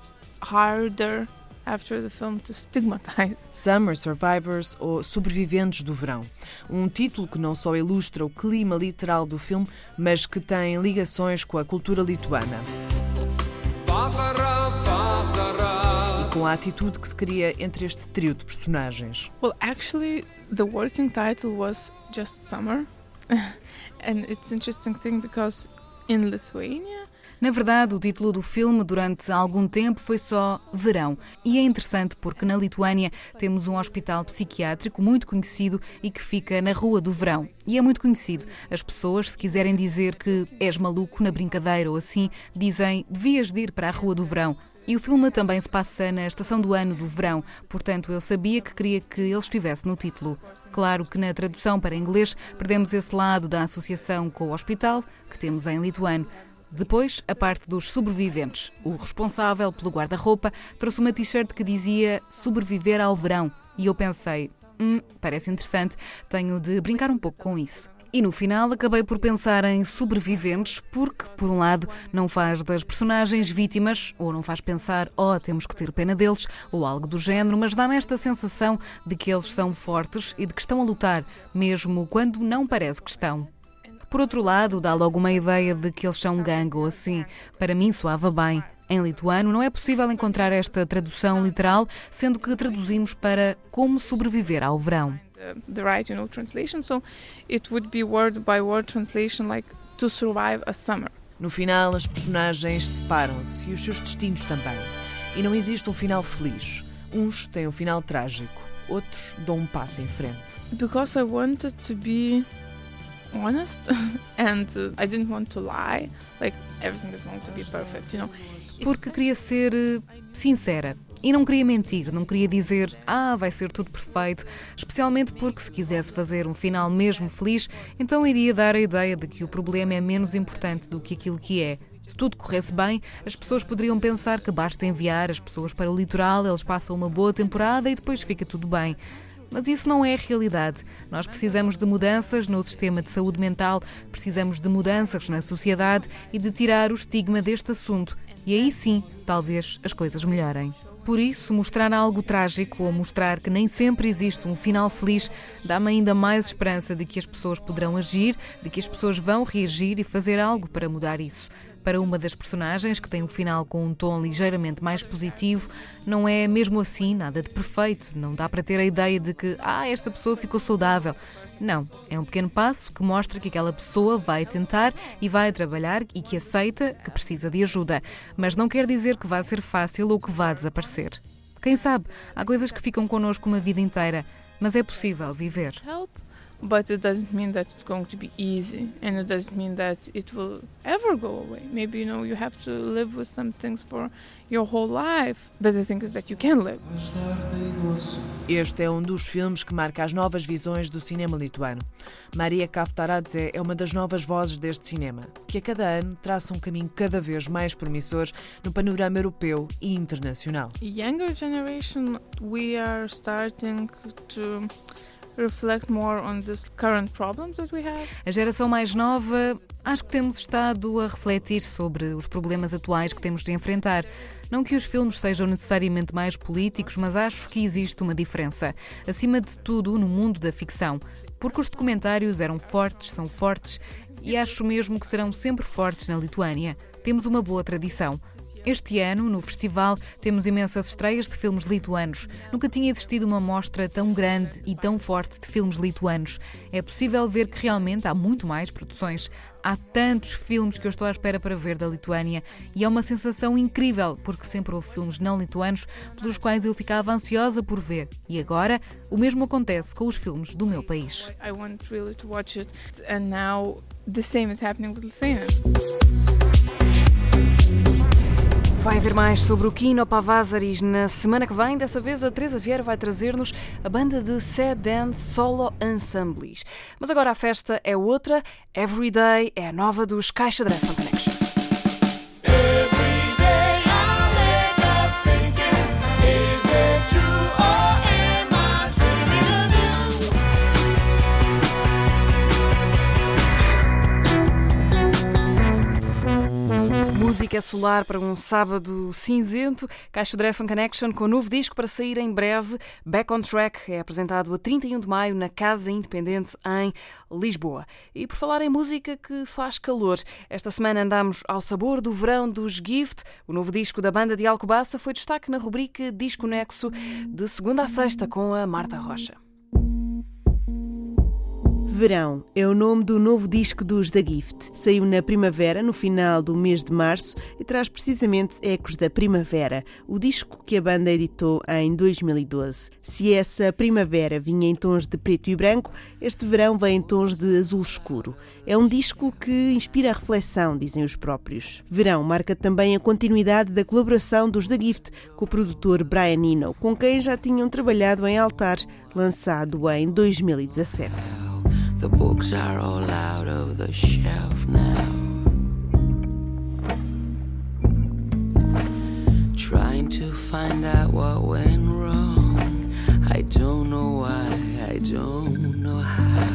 Harder after the film to stigmatize. Summer Survivors ou Sobreviventes do Verão. Um título que não só ilustra o clima literal do filme, mas que tem ligações com a cultura lituana. E com a atitude que se cria entre este trio de personagens. Well, actually, the working title was just Summer. and it's interesting thing because in Lithuania Na verdade, o título do filme durante algum tempo foi só Verão. E é interessante porque na Lituânia temos um hospital psiquiátrico muito conhecido e que fica na Rua do Verão. E é muito conhecido. As pessoas, se quiserem dizer que és maluco na brincadeira ou assim, dizem devias de ir para a Rua do Verão. E o filme também se passa na estação do ano do verão, portanto eu sabia que queria que ele estivesse no título. Claro que na tradução para inglês perdemos esse lado da associação com o hospital que temos em lituano. Depois, a parte dos sobreviventes. O responsável pelo guarda-roupa trouxe uma t-shirt que dizia sobreviver ao verão. E eu pensei, hum, parece interessante, tenho de brincar um pouco com isso. E no final acabei por pensar em sobreviventes, porque, por um lado, não faz das personagens vítimas, ou não faz pensar, oh, temos que ter pena deles, ou algo do género, mas dá-me esta sensação de que eles são fortes e de que estão a lutar, mesmo quando não parece que estão. Por outro lado, dá logo uma ideia de que eles são gangue ou assim. Para mim soava bem. Em lituano não é possível encontrar esta tradução literal, sendo que traduzimos para como sobreviver ao verão. the right, you know, translation. So it would be word by word translation like to survive a summer. No final, as personagens separam-se e os seus destinos também. E não existe um final feliz. Uns têm um final trágico, outros dão um passo em frente. Because I wanted to be honest and I didn't want to lie, like everything is going to be perfect, you know. Porque queria ser eh, sincera. E não queria mentir, não queria dizer, ah, vai ser tudo perfeito, especialmente porque se quisesse fazer um final mesmo feliz, então iria dar a ideia de que o problema é menos importante do que aquilo que é. Se tudo corresse bem, as pessoas poderiam pensar que basta enviar as pessoas para o litoral, eles passam uma boa temporada e depois fica tudo bem. Mas isso não é a realidade. Nós precisamos de mudanças no sistema de saúde mental, precisamos de mudanças na sociedade e de tirar o estigma deste assunto. E aí sim, talvez as coisas melhorem. Por isso, mostrar algo trágico ou mostrar que nem sempre existe um final feliz dá-me ainda mais esperança de que as pessoas poderão agir, de que as pessoas vão reagir e fazer algo para mudar isso. Para uma das personagens, que tem um final com um tom ligeiramente mais positivo, não é mesmo assim nada de perfeito. Não dá para ter a ideia de que, ah, esta pessoa ficou saudável. Não, é um pequeno passo que mostra que aquela pessoa vai tentar e vai trabalhar e que aceita que precisa de ajuda. Mas não quer dizer que vá ser fácil ou que vá desaparecer. Quem sabe, há coisas que ficam connosco uma vida inteira, mas é possível viver. Help, but it doesn't mean that it's going to be easy and it doesn't mean that it will ever go away. Maybe you know you have to live with some things for your whole life, but the thing is that you can live. Este é um dos filmes que marca as novas visões do cinema lituano. Maria Kaftaradze é uma das novas vozes deste cinema, que a cada ano traça um caminho cada vez mais promissor no panorama europeu e internacional. Younger generation, we are starting to reflect more on these current problems that we have. A geração mais nova, acho que temos estado a refletir sobre os problemas atuais que temos de enfrentar. Não que os filmes sejam necessariamente mais políticos, mas acho que existe uma diferença. Acima de tudo, no mundo da ficção. Porque os documentários eram fortes, são fortes, e acho mesmo que serão sempre fortes na Lituânia. Temos uma boa tradição. Este ano, no festival, temos imensas estreias de filmes lituanos. Nunca tinha existido uma mostra tão grande e tão forte de filmes lituanos. É possível ver que realmente há muito mais produções. Há tantos filmes que eu estou à espera para ver da Lituânia e é uma sensação incrível, porque sempre houve filmes não lituanos pelos quais eu ficava ansiosa por ver. E agora, o mesmo acontece com os filmes do meu país. I want really. Vai haver mais sobre o Kino Pavasaris na semana que vem. Dessa vez, a Teresa Vieira vai trazer-nos a banda de Sad Dance Solo Ensembles. Mas agora a festa é outra. Everyday é a nova dos Caixa de Funk Connection. Música solar para um sábado cinzento. Caixa de Fun Connection com um novo disco para sair em breve. Back on Track é apresentado a 31 de maio na Casa Independente em Lisboa. E por falar em música que faz calor, esta semana andamos ao sabor do verão dos Gift. O novo disco da banda de Alcobaça foi destaque na rubrica Disco Nexo de segunda a sexta com a Marta Rocha. Verão é o nome do novo disco dos The Gift. Saiu na primavera, no final do mês de março, e traz precisamente ecos da primavera, o disco que a banda editou em 2012. Se essa primavera vinha em tons de preto e branco, este verão vem em tons de azul escuro. É um disco que inspira a reflexão, dizem os próprios. Verão marca também a continuidade da colaboração dos The Gift com o produtor Brian Eno, com quem já tinham trabalhado em Altar, lançado em 2017. The books are all out of the shelf now. Trying to find out what went wrong.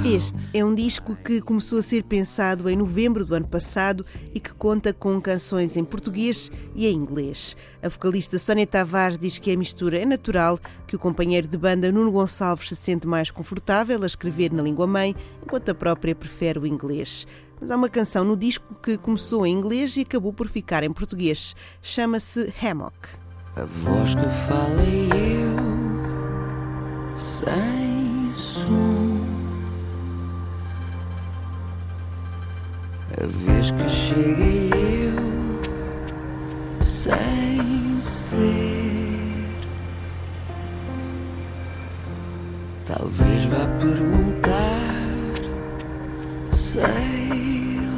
Este é um disco que começou a ser pensado em novembro do ano passado e que conta com canções em português e em inglês. A vocalista Sónia Tavares diz que a mistura é natural, que o companheiro de banda Nuno Gonçalves se sente mais confortável a escrever na língua mãe, enquanto a própria prefere o inglês. Mas há uma canção no disco que começou em inglês e acabou por ficar em português. Chama-se Hammock. A voz que fala é é eu, sem ser. Talvez vá perguntar, sei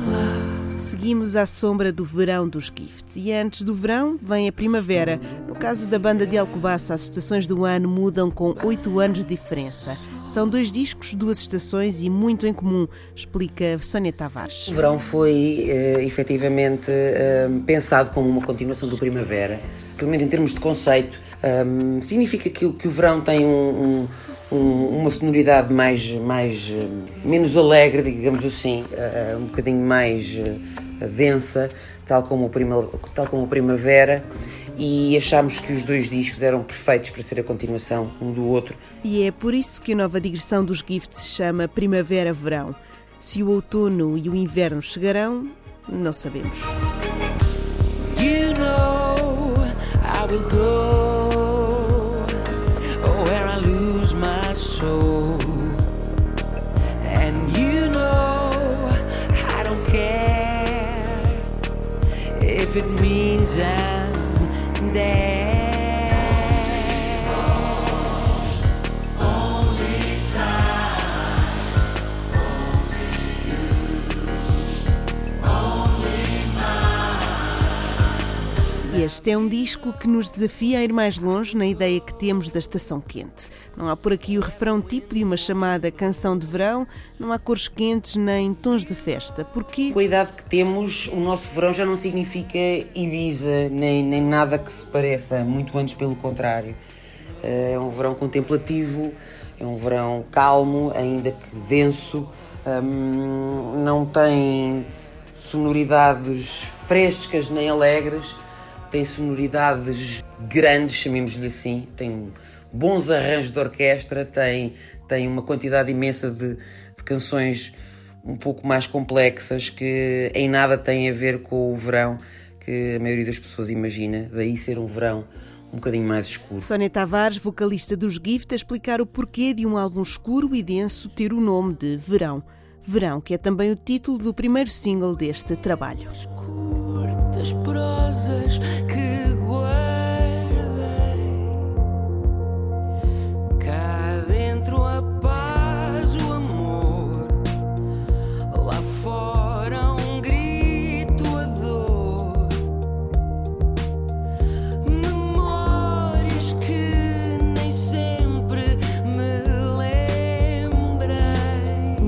lá. Seguimos à sombra do verão dos Gifts e antes do verão vem a primavera. No caso da banda de Alcobaça, as estações do ano mudam com oito anos de diferença. São dois discos, duas estações e muito em comum, explica Sónia Tavares. O verão foi eh, efetivamente eh, pensado como uma continuação do primavera, pelo menos em termos de conceito. Um, significa que, o- que o verão tem um- um- um- uma sonoridade mais, mais eh, menos alegre, digamos assim, eh, um bocadinho mais eh, densa, tal como, o prima, tal como a primavera, e achámos que os dois discos eram perfeitos para ser a continuação um do outro. E é por isso que a nova digressão dos Gifts se chama Primavera-Verão. Se o outono e o inverno chegarão, não sabemos. You know I will go where I lose my soul. And you know I don't care if it means I'm day. Este é um disco que nos desafia a ir mais longe na ideia que temos da estação quente. Não há por aqui o refrão tipo de uma chamada canção de verão, não há cores quentes nem tons de festa. Porque Com a idade que temos, o nosso verão já não significa Ibiza, nem, nem nada que se pareça, muito antes pelo contrário. É um verão contemplativo, é um verão calmo, ainda que denso, hum, não tem sonoridades frescas nem alegres, tem sonoridades grandes, chamemos-lhe assim, tem bons arranjos de orquestra, tem, tem uma quantidade imensa de, de canções um pouco mais complexas que em nada têm a ver com o verão que a maioria das pessoas imagina, daí ser um verão um bocadinho mais escuro. Sónia Tavares, vocalista dos Gift, a explicar o porquê de um álbum escuro e denso ter o nome de Verão. Verão, que é também o título do primeiro single deste trabalho. das prosas que guardei. Cá dentro a paz,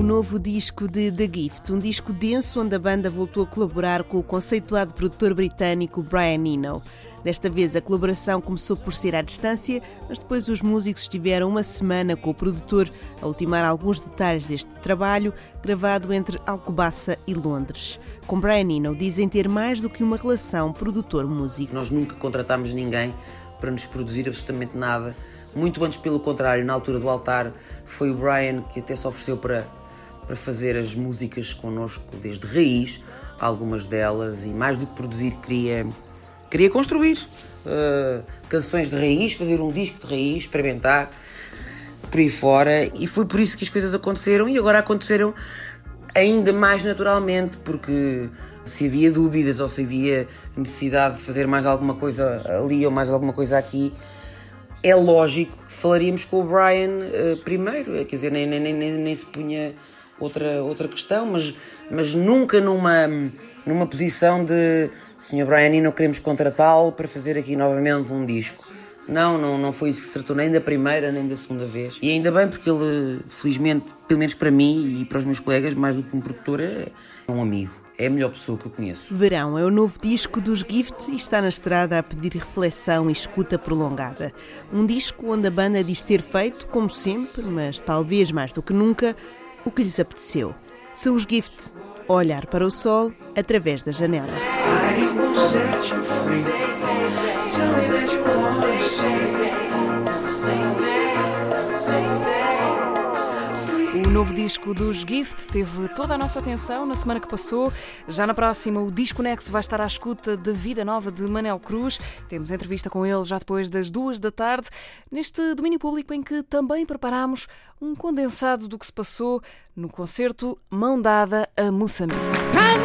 novo disco de The Gift, um disco denso onde a banda voltou a colaborar com o conceituado produtor britânico Brian Eno. Desta vez a colaboração começou por ser à distância, mas depois os músicos estiveram uma semana com o produtor a ultimar alguns detalhes deste trabalho, gravado entre Alcobaça e Londres. Com Brian Eno dizem ter mais do que uma relação produtor-músico. Nós nunca contratámos ninguém para nos produzir absolutamente nada. Muito antes, pelo contrário, na altura do altar, foi o Brian que até se ofereceu para, para fazer as músicas connosco desde raiz, algumas delas, e mais do que produzir, queria, queria construir uh, canções de raiz, fazer um disco de raiz, experimentar por aí fora, e foi por isso que as coisas aconteceram, e agora aconteceram ainda mais naturalmente, porque se havia dúvidas ou se havia necessidade de fazer mais alguma coisa ali ou mais alguma coisa aqui, é lógico que falaríamos com o Brian uh, primeiro, quer dizer, nem, nem, nem, nem se punha outra, outra questão, mas, mas nunca numa, numa posição de Sr. Brian, não queremos contratá-lo para fazer aqui novamente um disco. Não, não, não foi isso que se tratou nem da primeira nem da segunda vez. E ainda bem porque ele, felizmente, pelo menos para mim e para os meus colegas, mais do que um produtor, é um amigo. é a melhor pessoa que eu conheço. Verão é o novo disco dos Gift e está na estrada a pedir reflexão e escuta prolongada. Um disco onde a banda diz ter feito, como sempre, mas talvez mais do que nunca, o que lhes apeteceu. São os Gift, olhar para o sol através da janela. O novo disco dos Gift teve toda a nossa atenção na semana que passou. Já na próxima, o Disco Nexo vai estar à escuta de Vida Nova de Manel Cruz. Temos entrevista com ele já depois das duas da tarde, neste domínio público em que também preparamos um condensado do que se passou no concerto Mão Dada a Moçambique. A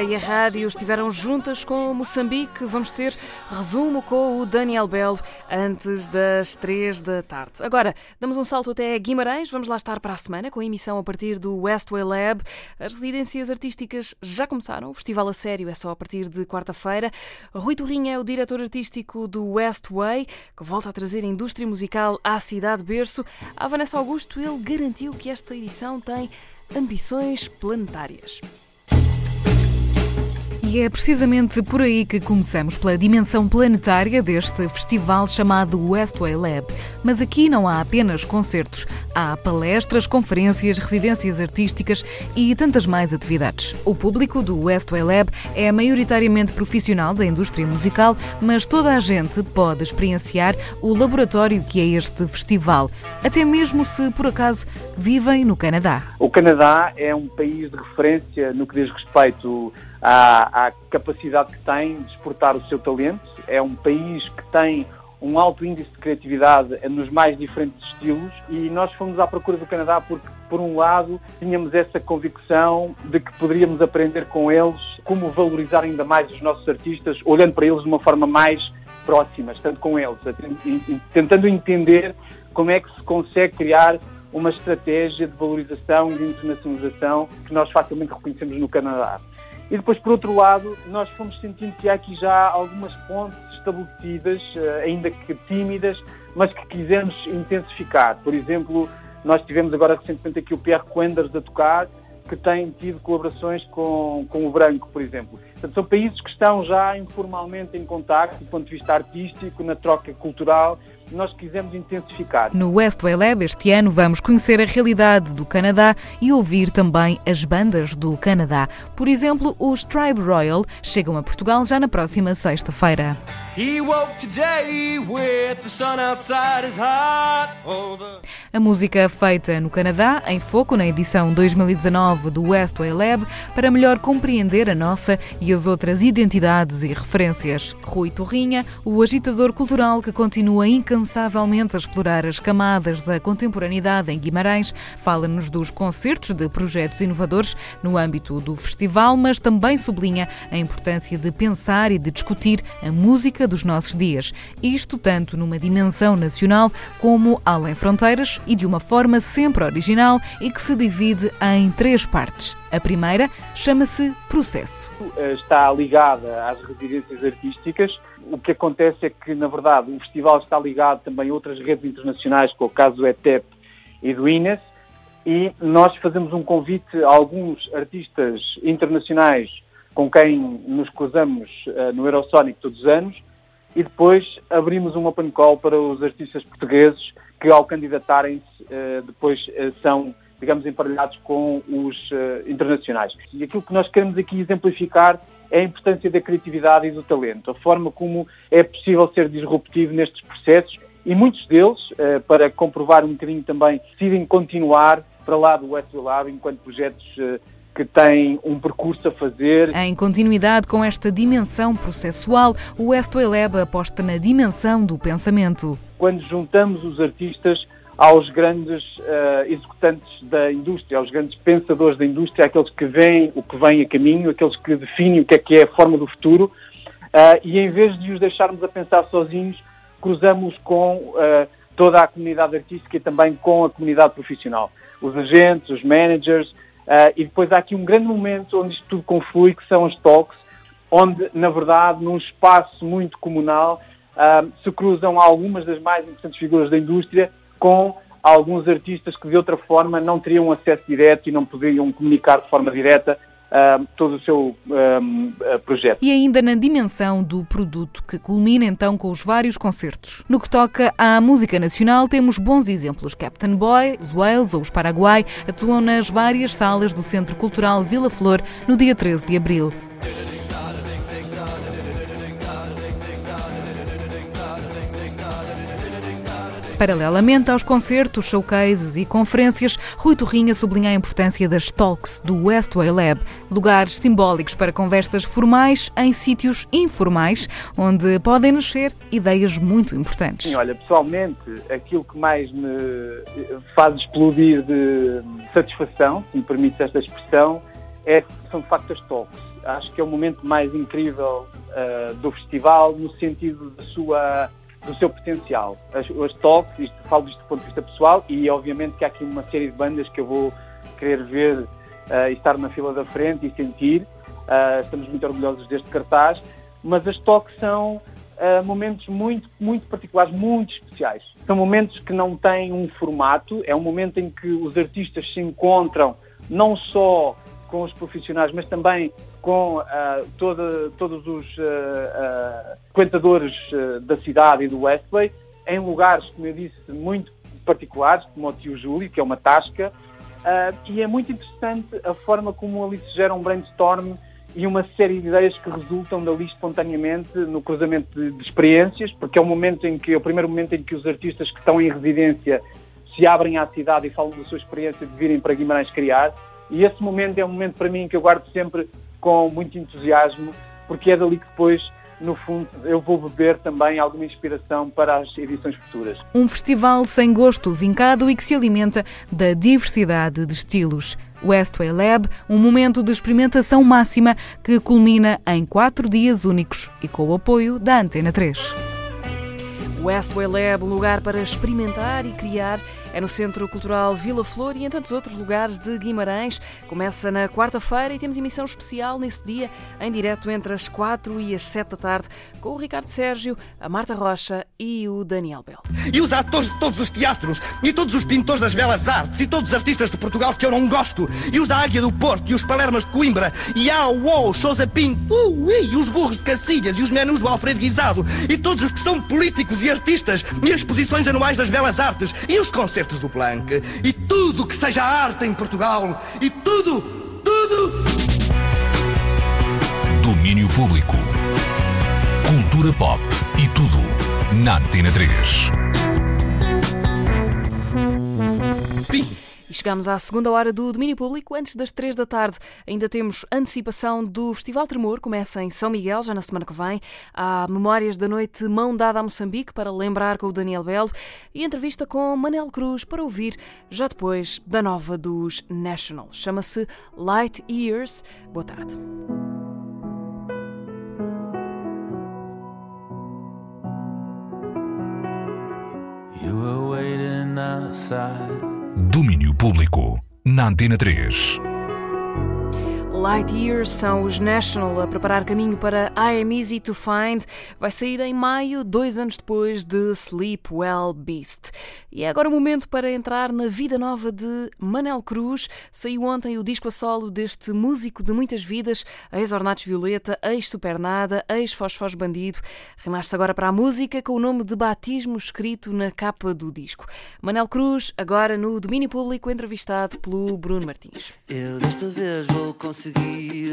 e a rádio estiveram juntas com Moçambique. Vamos ter resumo com o Daniel Belo antes das três da tarde. Agora, damos um salto até Guimarães. Vamos lá estar para a semana com a emissão a partir do Westway Lab. As residências artísticas já começaram. O festival a sério é só a partir de quarta-feira. Rui Torrinha é o diretor artístico do Westway, que volta a trazer a indústria musical à cidade berço. A Vanessa Augusto, ele garantiu que esta edição tem ambições planetárias. E é precisamente por aí que começamos, pela dimensão planetária deste festival chamado Westway Lab. Mas aqui não há apenas concertos, há palestras, conferências, residências artísticas e tantas mais atividades. O público do Westway Lab é maioritariamente profissional da indústria musical, mas toda a gente pode experienciar o laboratório que é este festival, até mesmo se por acaso vivem no Canadá. O Canadá é um país de referência no que diz respeito à, à, capacidade que tem de exportar o seu talento. É um país que tem um alto índice de criatividade nos mais diferentes estilos e nós fomos à procura do Canadá porque, por um lado, tínhamos essa convicção de que poderíamos aprender com eles como valorizar ainda mais os nossos artistas, olhando para eles de uma forma mais próxima, estando com eles, tentando entender como é que se consegue criar uma estratégia de valorização e de internacionalização que nós facilmente reconhecemos no Canadá. E depois, por outro lado, nós fomos sentindo que há aqui já algumas pontes estabelecidas, ainda que tímidas, mas que quisemos intensificar. Por exemplo, nós tivemos agora recentemente aqui o Pierre Coenders a tocar, que tem tido colaborações com, com o Branco, por exemplo. Portanto, são países que estão já informalmente em contacto do ponto de vista artístico, na troca cultural, nós quisemos intensificar. No Westway Lab este ano vamos conhecer a realidade do Canadá e ouvir também as bandas do Canadá. Por exemplo, os Tribe Royal chegam a Portugal já na próxima sexta-feira. A música feita no Canadá, em foco na edição 2019 do Westway Lab, para melhor compreender a nossa e as outras identidades e referências. Rui Torrinha, o agitador cultural que continua incansavelmente a explorar as camadas da contemporaneidade em Guimarães, fala-nos dos concertos de projetos inovadores no âmbito do festival, mas também sublinha a importância de pensar e de discutir a música dos nossos dias. Isto tanto numa dimensão nacional como além fronteiras e de uma forma sempre original e que se divide em três partes. A primeira chama-se Processo. Está ligada às residências artísticas. O que acontece é que, na verdade, o festival está ligado também a outras redes internacionais, como o caso do ETEP e do INES, e nós fazemos um convite a alguns artistas internacionais com quem nos cruzamos uh, no Eurosonic todos os anos, e depois abrimos um open call para os artistas portugueses que, ao candidatarem-se, uh, depois uh, são, digamos, emparelhados com os internacionais. E aquilo que nós queremos aqui exemplificar é a importância da criatividade e do talento, a forma como é possível ser disruptivo nestes processos e muitos deles, para comprovar um bocadinho também, decidem continuar para lá do Westwell Lab enquanto projetos que têm um percurso a fazer. Em continuidade com esta dimensão processual, o Westway Lab aposta na dimensão do pensamento. Quando juntamos os artistas aos grandes uh, executantes da indústria, aos grandes pensadores da indústria, aqueles que veem o que vem a caminho, aqueles que definem o que é que é a forma do futuro, uh, e em vez de os deixarmos a pensar sozinhos, cruzamos com uh, toda a comunidade artística e também com a comunidade profissional. Os agentes, os managers, e depois há aqui um grande momento onde isto tudo conflui, que são as talks, onde, na verdade, num espaço muito comunal, se cruzam algumas das mais importantes figuras da indústria com alguns artistas que de outra forma não teriam acesso direto e não poderiam comunicar de forma direta uh, todo o seu uh, projeto. E ainda na dimensão do produto, que culmina então com os vários concertos. No que toca à música nacional, temos bons exemplos. Captain Boy, os Wales ou os Paraguai atuam nas várias salas do Centro Cultural Vila Flor no dia 13 de abril. Paralelamente aos concertos, showcases e conferências, Rui Torrinha sublinha a importância das talks do Westway Lab, lugares simbólicos para conversas formais em sítios informais, onde podem nascer ideias muito importantes. Sim, olha, pessoalmente, aquilo que mais me faz explodir de satisfação, se me permite esta expressão, é, são de facto as talks. Acho que é o momento mais incrível uh, do festival, no sentido da sua do seu potencial. As, as isto, falo disto do ponto de vista pessoal e obviamente que há aqui uma série de bandas que eu vou querer ver uh, e estar na fila da frente e sentir. Uh, estamos muito orgulhosos deste cartaz, mas as talks são uh, momentos muito, muito particulares, muito especiais. São momentos que não têm um formato, é um momento em que os artistas se encontram não só com os profissionais, mas também com uh, todos os uh, frequentadores da cidade e do Westway, em lugares, como eu disse, muito particulares, como o Tio Júlio, que é uma tasca, e é muito interessante a forma como ali se gera um brainstorm e uma série de ideias que resultam dali espontaneamente no cruzamento de, de experiências, porque é o momento em que, é o primeiro momento em que os artistas que estão em residência se abrem à cidade e falam da sua experiência de virem para Guimarães criar, e esse momento é um momento para mim que eu guardo sempre com muito entusiasmo, porque é dali que depois, no fundo, eu vou beber também alguma inspiração para as edições futuras. Um festival sem gosto vincado e que se alimenta da diversidade de estilos. Westway Lab, um momento de experimentação máxima que culmina em quatro dias únicos e com o apoio da Antena 3. Westway Lab, um lugar para experimentar e criar, é no Centro Cultural Vila Flor e em tantos outros lugares de Guimarães. Começa na quarta-feira e temos emissão especial nesse dia, em direto entre as quatro e as sete da tarde, com o Ricardo Sérgio, a Marta Rocha e o Daniel Bell. E os atores de todos os teatros, e todos os pintores das belas artes, e todos os artistas de Portugal que eu não gosto, e os da Águia do Porto, e os Palermas de Coimbra, e a UOL, Sousa Pinto, uh, e os burros de Cacilhas, e os menus do Alfredo Guisado, e todos os que são políticos e artistas, e as exposições anuais das belas artes, e os concertos do Planck, e tudo que seja arte em Portugal, e tudo, tudo. Domínio Público. Cultura pop e tudo na Antena 3. E chegamos à segunda hora do domínio público. Antes das três da tarde, ainda temos antecipação do Festival Tremor. Começa em São Miguel, já na semana que vem. Há Memórias da Noite Mão Dada a Moçambique, para lembrar com o Daniel Belo. E entrevista com Manel Cruz, para ouvir já depois da nova dos National. Chama-se Light Years. Boa tarde. You were waiting outside. Domínio Público na Antena 3. Light Years são os National a preparar caminho para I Am Easy to Find. Vai sair em maio, dois anos depois de Sleep Well Beast. E é agora o momento para entrar na vida nova de Manel Cruz. Saiu ontem o disco a solo deste músico de muitas vidas, ex-Ornatos Violeta, ex-Supernada, ex-Fosfos Bandido. Renasce agora para a música com o nome de batismo escrito na capa do disco. Manel Cruz, agora no domínio público, entrevistado pelo Bruno Martins. Eu desta vez vou conseguir,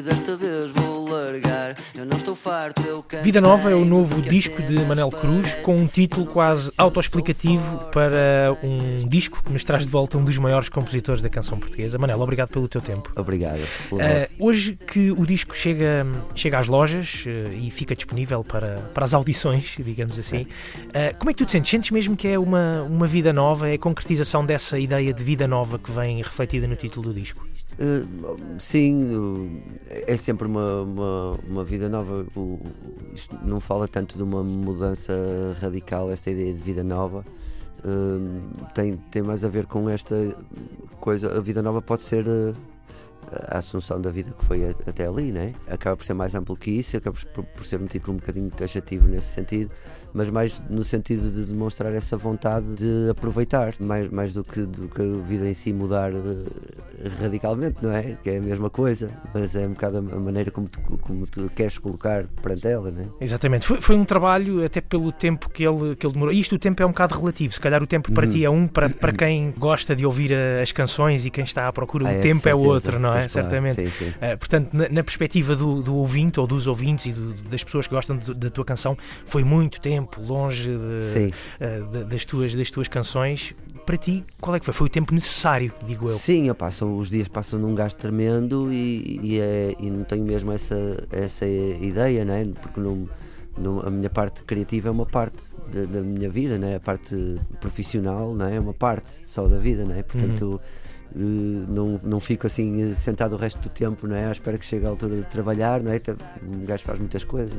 desta vez vou largar. Eu não estou farto, eu quero. Vida Nova é o novo disco de Manel Cruz, com um título quase autoexplicativo para um disco que nos traz de volta um dos maiores compositores da canção portuguesa. Manel, obrigado pelo teu tempo. Obrigado. Uh, hoje que o disco chega, chega às lojas uh, e fica disponível para, para as audições, digamos assim, uh, como é que tu te sentes? Sentes mesmo que é uma, uma vida nova, é a concretização dessa ideia de vida nova que vem refletida no título do disco? Uh, sim, uh, é sempre uma, uma, uma vida nova. Uh, isto não fala tanto de uma mudança radical, esta ideia de vida nova. tem, tem mais a ver com esta coisa. A vida nova pode ser a assunção da vida que foi a- até ali, né? Acaba por ser mais amplo que isso, acaba por, por ser um título um bocadinho taxativo nesse sentido, mas mais no sentido de demonstrar essa vontade de aproveitar, mais, mais do, que, do que a vida em si mudar eh, radicalmente, não é? Que é a mesma coisa, mas é um bocado a maneira como tu, como tu queres colocar perante ela, né? Exatamente. Foi, foi um trabalho, até pelo tempo que ele, que ele demorou. Isto o tempo é um bocado relativo. Se calhar o tempo para Uhum. ti é um, para, para quem gosta de ouvir a- as canções e quem está à procura, Ah, o é, tempo é certeza. outro, não é? Claro, Certamente. sim, sim. Eh, portanto, na, na perspectiva do, do ouvinte ou dos ouvintes e do- das pessoas que gostam de- da tua canção, foi muito tempo longe de- de- das, tuas, das tuas canções. Para ti, qual é que foi? Foi o tempo necessário, digo eu. Sim, opá, são, os dias passam num gasto tremendo e, e, é- e não tenho mesmo essa, essa ideia, né? porque não, não- a minha parte criativa é uma parte da, da minha vida, né? a parte profissional né? é uma parte só da vida, né? portanto eh, não, não fico assim eh, sentado o resto do tempo né? à espera que chegue a altura de trabalhar, né? Até um gajo faz muitas coisas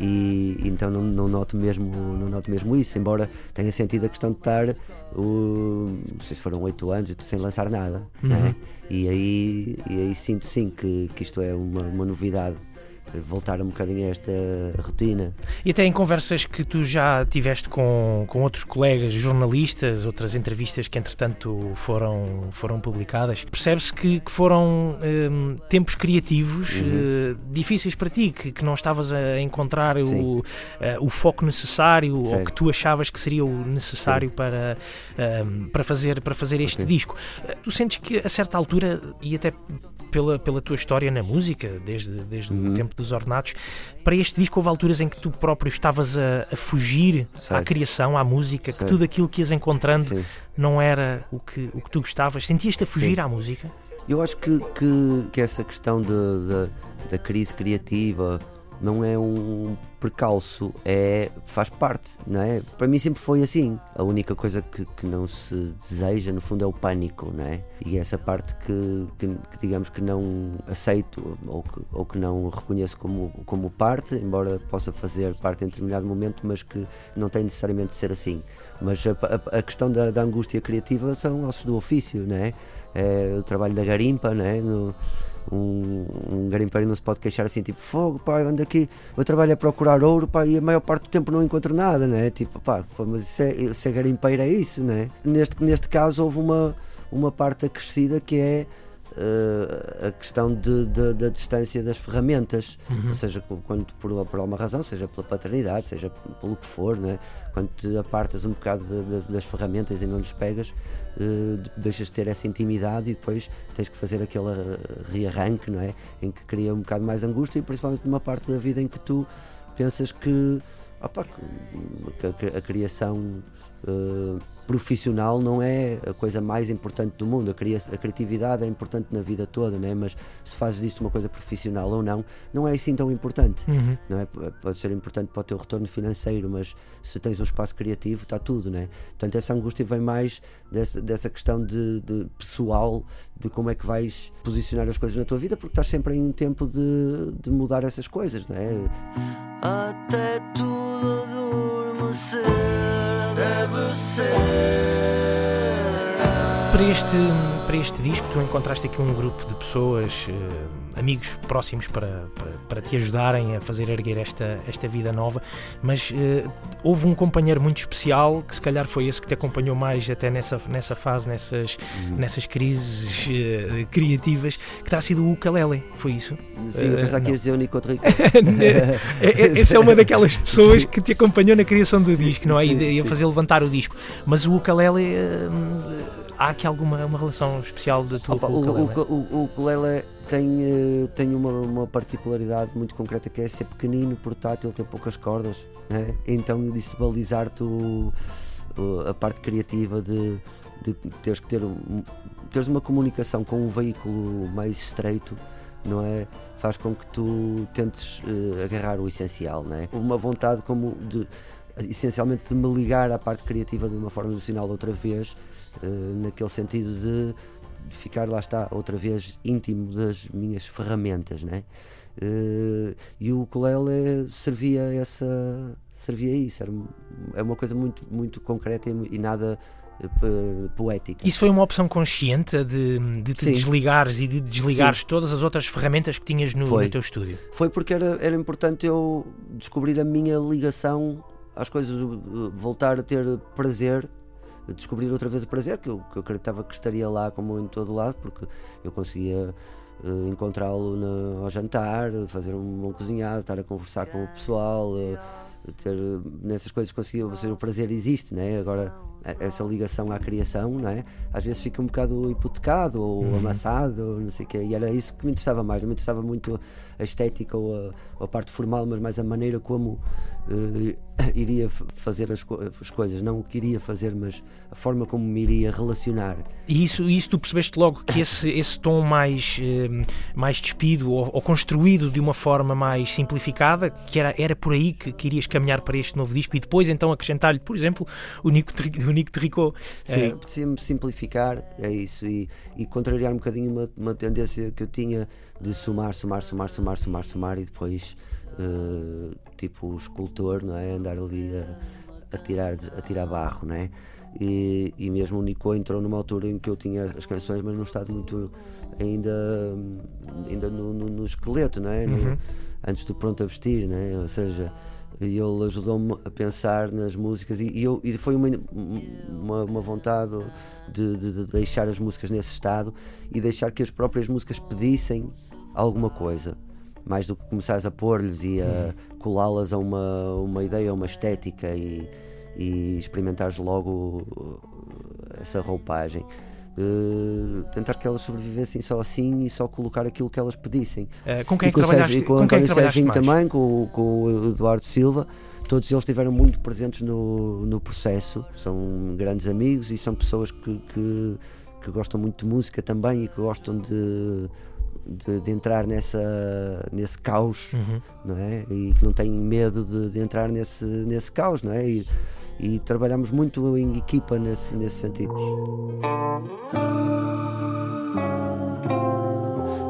e então não, não noto mesmo não noto mesmo isso embora tenha sentido a questão de estar o, não se foram oito anos sem lançar nada Uhum. né? e aí e aí sinto sim que, que isto é uma, uma novidade eh, voltar um bocadinho a esta rotina E até em conversas que tu já tiveste com, com outros colegas jornalistas, outras entrevistas que entretanto foram, foram publicadas, percebe-se que, que foram hum, tempos criativos Uhum. eh, difíceis para ti, que, que não estavas a encontrar o, Sim. eh, o foco necessário ou Certo. que tu achavas que seria o necessário para, hum, para, fazer, para fazer este disco. Eh, Tu sentes que a certa altura, e até pela, pela tua história na música, desde, desde Uhum. o tempo dos ornatos, para este disco houve alturas em que tu próprio estavas a, a fugir à criação, à música, que tudo aquilo que ias encontrando Sim. não era o que, o que tu gostavas. Sentias-te a fugir Sim. à música? Eu acho que, que, que essa questão de, de- da crise criativa não é um percalço, é, faz parte, não é? Para mim sempre foi assim. A única coisa que, que não se deseja, no fundo, é o pânico, não é? E essa parte que, que, que digamos que não aceito ou que, ou que não reconheço como, como parte, embora possa fazer parte em determinado momento, mas que não tem necessariamente de ser assim. Mas a, a- a questão da, da angústia criativa são ossos do ofício, não é? É o trabalho da garimpa, não é? No- um, um garimpeiro não se pode queixar assim, tipo, fogo, pá, ando aqui, meu trabalho é procurar ouro, pá, e a maior parte do tempo não encontro nada, né? Tipo, pá, mas isso é, ser garimpeiro é isso, né? Neste, neste caso houve uma, uma parte acrescida que é eh, a questão de, de- da distância das ferramentas, Uhum. ou seja, quando por, por alguma razão, seja pela paternidade, seja pelo que for, né? quando te apartas um bocado de- das ferramentas e não lhes pegas, de- deixas de ter essa intimidade e depois tens que fazer aquele eh, rearranque, não é? Em que cria um bocado mais angústia e principalmente numa parte da vida em que tu pensas que, opa, a, a criação eh, profissional não é a coisa mais importante do mundo. A, cria- a criatividade é importante na vida toda, né? mas se fazes disto uma coisa profissional ou não, não é assim tão importante. Uhum. Não é? Pode ser importante para o teu retorno financeiro, mas se tens um espaço criativo, está tudo. Né? Portanto, essa angústia vem mais dessa, dessa questão de, de pessoal, de como é que vais posicionar as coisas na tua vida, porque estás sempre em um tempo de, de mudar essas coisas. Né? Até tudo adormecer deve ser. Para este, para este disco, tu encontraste aqui um grupo de pessoas, eh, amigos próximos, para, para, para te ajudarem a fazer erguer esta, esta vida nova, mas eh, houve um companheiro muito especial, que se calhar foi esse que te acompanhou mais até nessa, nessa fase, nessas, nessas crises eh, criativas, que terá sido o ukulele, foi isso? Sim, eu pensava que não. ias dizer o Nico. É- é- Essa é uma daquelas pessoas que te acompanhou na criação do disco, não é? sim, e a sim. fazer levantar o disco. Mas o ukulele, eh, há aqui alguma uma relação especial da tua Opa, com o, o ukulele? o, o, o ukulele tem, eh, tem uma, uma particularidade muito concreta que é ser pequenino, portátil, ter poucas cordas. Né? Então, disso balizar-te a parte criativa de, de teres que ter, teres uma comunicação com um veículo mais estreito. Não é? Faz com que tu tentes eh, agarrar o essencial, não é? Uma vontade como de, essencialmente de me ligar à parte criativa de uma forma emocional outra vez, naquele sentido de, de ficar, lá está, outra vez íntimo das minhas ferramentas, né? Eh, e o ukulele servia essa servia isso, era, é uma coisa muito, muito concreta e, e nada eh, poética. Isso foi uma opção consciente de, de te Sim. desligares e de desligares Sim. todas as outras ferramentas que tinhas no, no teu estúdio? Foi porque era, era importante eu descobrir a minha ligação às coisas, voltar a ter prazer, descobrir outra vez o prazer, que eu, que eu acreditava que estaria lá como em todo lado, porque eu conseguia uh, encontrá-lo ao jantar, fazer um bom cozinhado, estar a conversar com o pessoal, uh, ter, nessas coisas conseguia, ou seja, o prazer existe, né? agora essa ligação à criação, não é? às vezes fica um bocado hipotecado ou Uhum. amassado, não sei o quê, e era isso que me interessava mais, não me interessava muito a estética ou a, a parte formal, mas mais a maneira como eh, iria fazer as, co- as coisas, não o que iria fazer, mas a forma como me iria relacionar. E isso, isso tu percebeste logo que esse, esse tom mais, eh, mais despido ou, ou construído de uma forma mais simplificada, que era, era por aí que, que irias caminhar para este novo disco e depois então acrescentar-lhe, por exemplo, o Nico, o Nico de Ricot. Sim, apetecia-me simplificar, é isso, e, e contrariar um bocadinho uma, uma tendência que eu tinha de somar, somar, somar, somar, somar, somar e depois, eh, tipo o escultor, não é? Andar ali a, a, tirar, a tirar barro, não é? E, e mesmo o Nico entrou numa altura em que eu tinha as canções, mas num estado muito ainda, ainda no, no- no esqueleto, não é? No- Uhum. antes do pronto a vestir, né? ou seja, ele ajudou-me a pensar nas músicas e, e eu, e foi uma, uma, uma vontade de, de- de deixar as músicas nesse estado e deixar que as próprias músicas pedissem alguma coisa. Mais do que começares a pôr-lhes e a colá-las a uma, uma ideia, a uma estética e, e experimentares logo uh, essa roupagem. Uh, tentar que elas sobrevivessem só assim e só colocar aquilo que elas pedissem. Eh, com quem é E que o Sérgio- trabalhaste- e com o com é que António Serginho também, com, o- com o Eduardo Silva, todos eles estiveram muito presentes no, no processo. São grandes amigos e são pessoas que, que, que gostam muito de música também e que gostam de, de, de entrar nessa, nesse caos, Uhum. não é? E que não têm medo de, de entrar nesse, nesse caos, não é? E, e trabalhamos muito em equipa nesse, nesse sentido.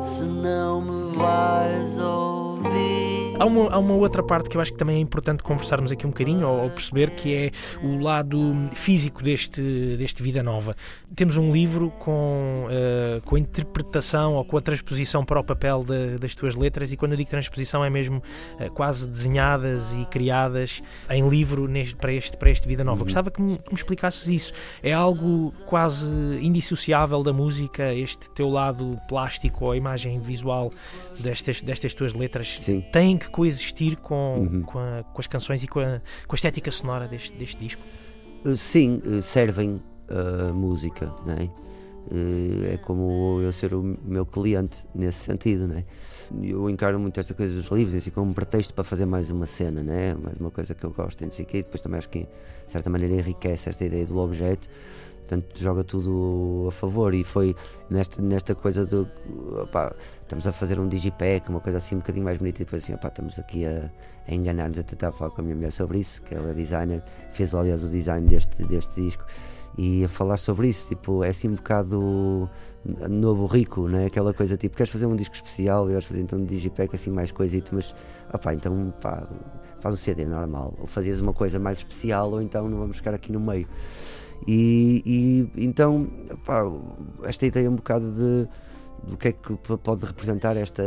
Se não me vais ouvir. Há uma, há uma outra parte que eu acho que também é importante conversarmos aqui um bocadinho ou, ou perceber que é o lado físico deste, deste Vida Nova. Temos um livro com, eh, com a interpretação ou com a transposição para o papel da- das tuas letras, e quando eu digo transposição é mesmo eh, quase desenhadas e criadas em livro neste- para, este, para este Vida Nova. Gostava que me, que me explicasses isso. É algo quase indissociável da música, este teu lado plástico ou a imagem visual destas, destas tuas letras Sim. têm que coexistir com, Uhum. com, a- com as canções e com a, com a estética sonora deste, deste disco. Uh, Sim, uh, servem a música, não é? Uh, É como eu ser o meu cliente nesse sentido, não é? Eu encaro muito esta coisa dos livros assim, como um pretexto para fazer mais uma cena, né? mais uma coisa que eu gosto, não sei quê. Depois também acho que, de certa maneira, enriquece esta ideia do objeto, portanto, joga tudo a favor. E foi nesta, nesta coisa de opá, estamos a fazer um digipack, uma coisa assim um bocadinho mais bonita, e depois assim, opá, estamos aqui a, a enganar-nos. Eu tentava falar com a minha mulher sobre isso, que ela é designer, fez aliás o design deste, deste disco e a falar sobre isso, tipo, é assim um bocado novo rico, né? aquela coisa tipo, queres fazer um disco especial, queres fazer então um digipack assim mais coisito, mas opá, então pá, faz o CD normal, ou fazias uma coisa mais especial, ou então não vamos ficar aqui no meio. E, e então, pá, esta ideia um bocado de do que é que pode representar esta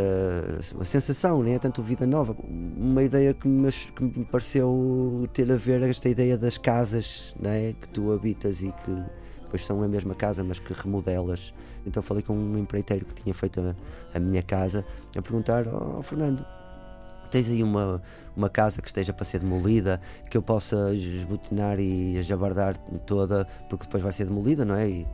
sensação, né? tanto vida nova. Uma ideia que me, que me pareceu ter a ver esta ideia das casas né? que tu habitas e que depois são a mesma casa, mas que remodelas. Então falei com um empreiteiro que tinha feito a, a minha casa a perguntar: Oh, Fernando, tens aí uma, uma casa que esteja para ser demolida, que eu possa esbotinar e jabardar toda, porque depois vai ser demolida, não é? E,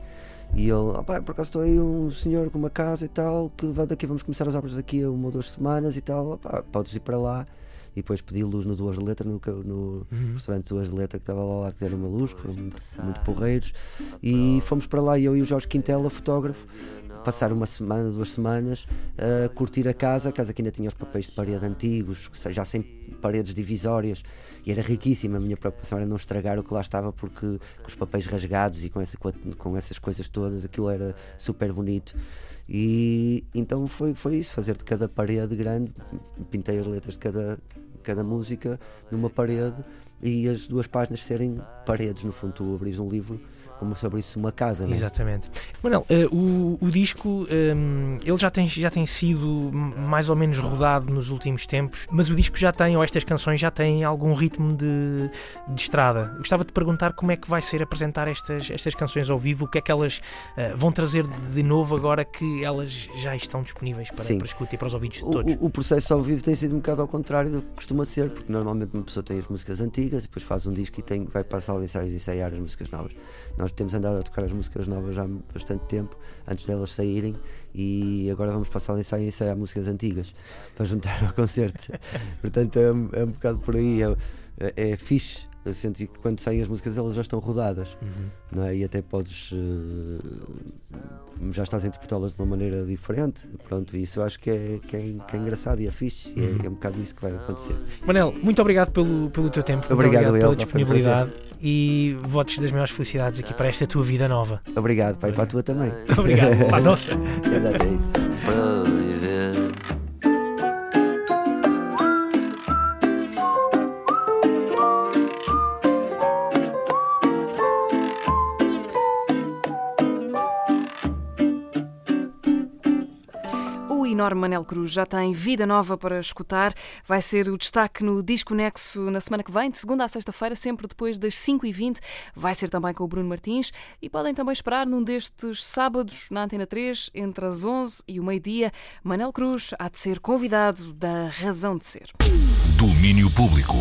e ele, "Ah, pá, por acaso estou aí um senhor com uma casa e tal, que daqui, vamos começar as obras daqui a uma ou duas semanas e tal, "Ah, pá, podes ir para lá. E depois pedi luz no Duas Letras, no, no Uhum. restaurante Duas Letras, que estava lá lado, que deram uma luz, que foram muito, muito porreiros. E fomos para lá, eu e o Jorge Quintela, fotógrafo, passar uma semana, duas semanas, a curtir a casa. A casa que ainda tinha os papéis de parede antigos, que já sem paredes divisórias, e era riquíssima. A minha preocupação era não estragar o que lá estava, porque com os papéis rasgados e com, essa, com, a- com essas coisas todas, aquilo era super bonito. E então foi, foi isso: fazer de cada parede grande, pintei as letras de cada, cada música numa parede e as duas páginas serem paredes. No fundo, tu abris um livro como se abrisse uma casa. Né? Exatamente. Manuel, uh, o, o disco um, ele já tem, já tem sido mais ou menos rodado nos últimos tempos, mas o disco já tem, ou estas canções já têm algum ritmo de, de estrada. Gostava de perguntar como é que vai ser apresentar estas, estas canções ao vivo, o que é que elas uh, vão trazer de novo agora que elas já estão disponíveis para, para escuta e para os ouvidos de todos. O, o, processo ao vivo tem sido um bocado ao contrário do que costuma ser, porque normalmente uma pessoa tem as músicas antigas e depois faz um disco e tem, vai para a sala de ensaios ensaiar as músicas novas. Nós temos andado a tocar as músicas novas já há bastante tempo, antes delas saírem, e agora vamos passar a ensaiar e ensaiar músicas antigas para juntar ao concerto. Portanto, é, é, um bocado por aí. É, é, é fixe senti que quando saem as músicas elas já estão rodadas uhum. não é? e até podes uh, já estás a interpretá-las de uma maneira diferente pronto, isso eu acho que é, que é, que é engraçado e é fixe uhum. e é, uhum. é, um bocado isso que vai acontecer Manel, muito obrigado pelo, pelo teu tempo obrigado, obrigado pela disponibilidade e votos das maiores felicidades aqui para esta tua vida nova obrigado pai, para a tua também obrigado, para a nossa Exato, é isso enorme Manel Cruz já tem vida nova para escutar. Vai ser o destaque no Disco Nexo na semana que vem, de segunda a sexta-feira, sempre depois das 5h20. Vai ser também com o Bruno Martins e podem também esperar num destes sábados na Antena 3, entre as 11 e o meio-dia. Manel Cruz há de ser convidado da Razão de Ser. Domínio Público.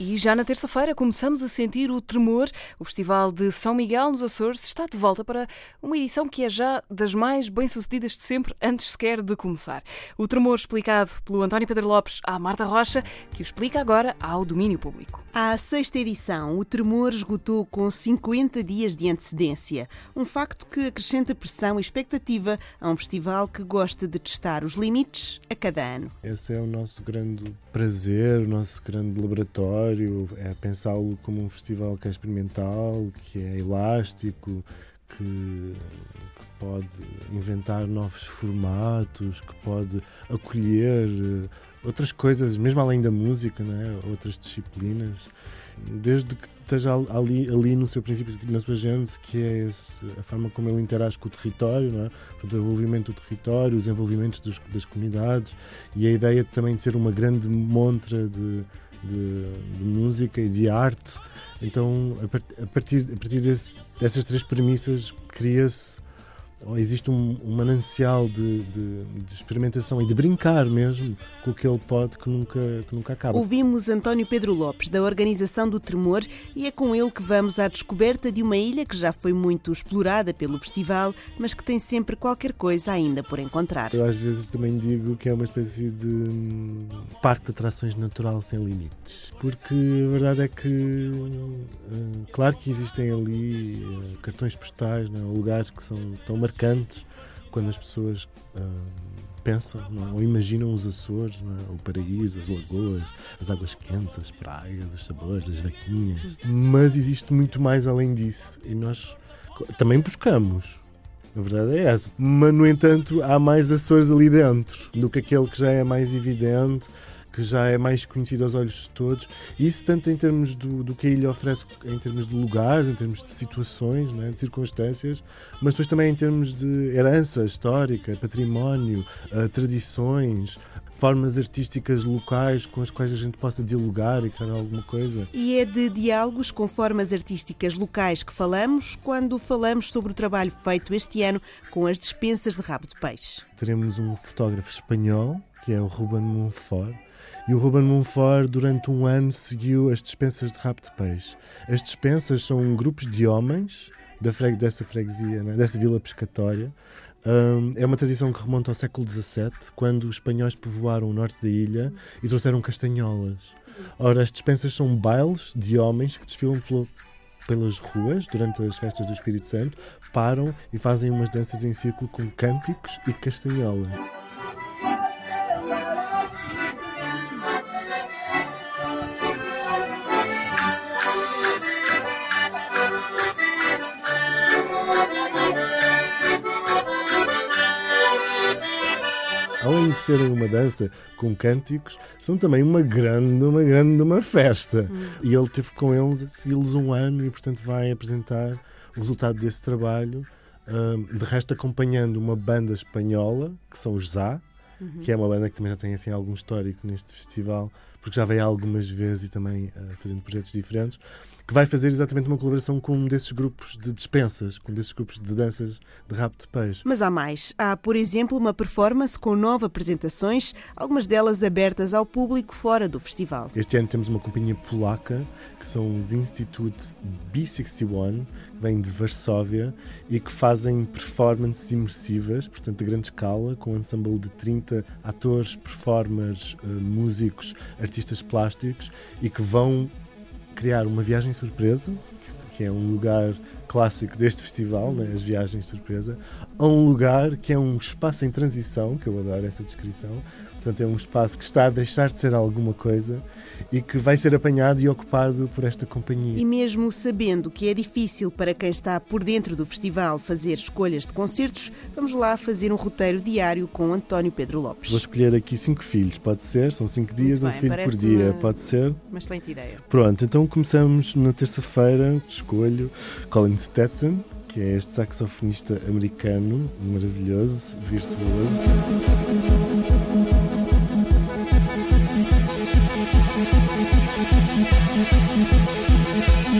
E já na terça-feira começamos a sentir o tremor. O Festival de São Miguel nos Açores está de volta para uma edição que é já das mais bem-sucedidas de sempre, antes sequer de começar. O tremor explicado pelo António Pedro Lopes à Marta Rocha, que o explica agora ao domínio público. À sexta edição, o tremor esgotou com 50 dias de antecedência. Um facto que acrescenta pressão e expectativa a um festival que gosta de testar os limites a cada ano. Esse é o nosso grande prazer, o nosso grande laboratório é pensá-lo como um festival que é experimental, que é elástico, que, que, pode inventar novos formatos, que pode acolher eh, outras coisas, mesmo além da música, né? outras disciplinas. Desde que esteja ali, ali no seu princípio, na sua gênese, que é esse, a forma como ele interage com o território, não é? Portanto, o envolvimento do território, os envolvimentos dos, das comunidades e a ideia também de ser uma grande montra de, de, de música e de arte. Então, a, partir, a partir desse, dessas três premissas, cria-se existe um, um manancial de, de, de, experimentação e de brincar mesmo com o que ele pode que nunca, que nunca acaba. Ouvimos António Pedro Lopes, da Organização do Tremor, e é com ele que vamos à descoberta de uma ilha que já foi muito explorada pelo festival, mas que tem sempre qualquer coisa ainda por encontrar. Eu às vezes também digo que é uma espécie de hum, parque de atrações natural sem limites, porque a verdade é que, hum, claro que existem ali hum, cartões postais, né, lugares que são tão marcados marcantes quando as pessoas uh, pensam não? Ou imaginam os Açores, não? É? o paraíso, as lagoas, as águas quentes, as praias, os sabores, as vaquinhas. Mas existe muito mais além disso e nós também buscamos. A verdade é essa. Mas, no entanto, há mais Açores ali dentro do que aquele que já é mais evidente que já é mais conhecido aos olhos de todos. Isso tanto em termos do, do que a ilha oferece, em termos de lugares, em termos de situações, né, de circunstâncias, mas depois também em termos de herança histórica, património, uh, tradições, formas artísticas locais com as quais a gente possa dialogar e criar alguma coisa. E é de diálogos com formas artísticas locais que falamos quando falamos sobre o trabalho feito este ano com as dispensas de rabo de peixe. Teremos um fotógrafo espanhol, que é o Ruben Monfort, e o Ruben Monfort, durante um ano, seguiu as dispensas de rabo de peixe. As dispensas são grupos de homens da dessa freguesia, né? dessa vila pescatória. Um, é uma tradição que remonta ao século XVII, quando os espanhóis povoaram o norte da ilha e trouxeram castanholas. Ora, as dispensas são bailes de homens que desfilam pelo, pelas ruas durante as festas do Espírito Santo, param e fazem umas danças em círculo com cânticos e castanholas. Além de serem uma dança com cânticos, são também uma grande, uma grande uma festa. Hum. E ele teve com eles, segui-los um ano e, portanto, vai apresentar o resultado desse trabalho, hum, de resto acompanhando uma banda espanhola, que são os Zá, Uhum. que é uma banda que também já tem assim algum histórico neste festival, porque já veio algumas vezes e também uh, fazendo projetos diferentes, que vai fazer exatamente uma colaboração com um desses grupos de dispensas, com um desses grupos de danças de rabo de peixe. Mas há mais. Há, por exemplo, uma performance com nove apresentações, algumas delas abertas ao público fora do festival. Este ano temos uma companhia polaca, que são os Institute B61, que vêm de Varsóvia e que fazem performances imersivas, portanto a grande escala, com um ensemble de 30 atores, performers, uh, músicos, artistas plásticos e que vão criar uma viagem surpresa, que é um lugar clássico deste festival, né, as viagens surpresa, a um lugar que é um espaço em transição, que eu adoro essa descrição. Portanto, é um espaço que está a deixar de ser alguma coisa e que vai ser apanhado e ocupado por esta companhia. E mesmo sabendo que é difícil para quem está por dentro do festival fazer escolhas de concertos, vamos lá fazer um roteiro diário com António Pedro Lopes. Vou escolher aqui cinco filhos, pode ser? São cinco dias, Muito um bem, filho por dia, pode ser? Uma excelente ideia. Pronto, então começamos na terça-feira, escolho Colin Stetson, que é este saxofonista americano, maravilhoso, virtuoso.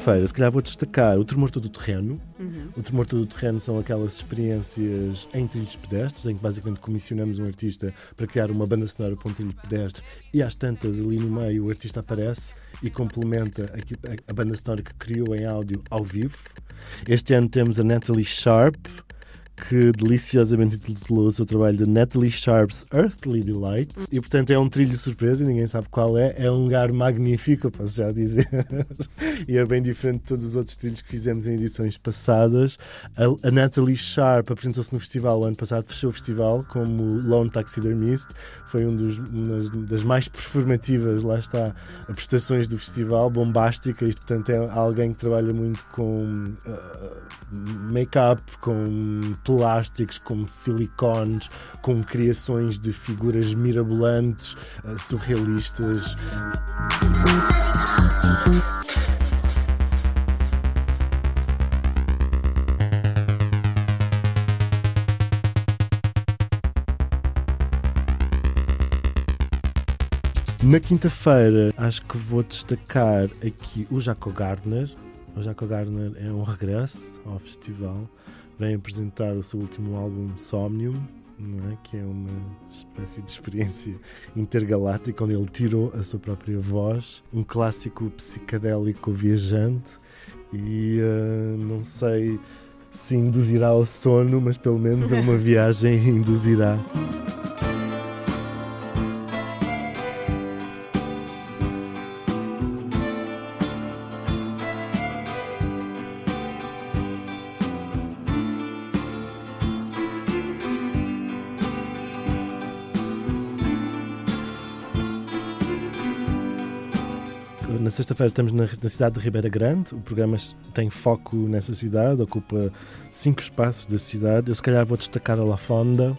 Quarta-feira, se calhar vou destacar o Tremor Todo Terreno. Uhum. O Tremor Todo Terreno são aquelas experiências em trilhos pedestres, em que basicamente comissionamos um artista para criar uma banda sonora para um trilho pedestre e às tantas ali no meio o artista aparece e complementa a, a banda sonora que criou em áudio ao vivo. Este ano temos a Natalie Sharp, que deliciosamente intitulou o seu trabalho de Natalie Sharp's Earthly Delights. E portanto é um trilho surpresa, ninguém sabe qual é. É um lugar magnífico, posso já dizer. e é bem diferente de todos os outros trilhos que fizemos em edições passadas. A, a Natalie Sharp apresentou-se no festival ano passado, fechou o festival como Lone Taxidermist. Foi um dos, uma das mais performativas, lá está, prestações do festival, bombástica. Isto, portanto, é alguém que trabalha muito com uh, make-up, com plásticos, com silicones, com criações de figuras mirabolantes, uh, surrealistas. Na quinta-feira, acho que vou destacar aqui o Jaco Gardner. O Jaco Gardner é um regresso ao festival. Vem apresentar o seu último álbum, Somnium, é? que é uma espécie de experiência intergaláctica onde ele tirou a sua própria voz, um clássico psicadélico viajante e uh, não sei se induzirá ao sono, mas pelo menos a uma viagem induzirá. Na sexta-feira estamos na, na, cidade de Ribeira Grande. O programa tem foco nessa cidade, ocupa cinco espaços da cidade. Eu, se calhar, vou destacar a La Fonda.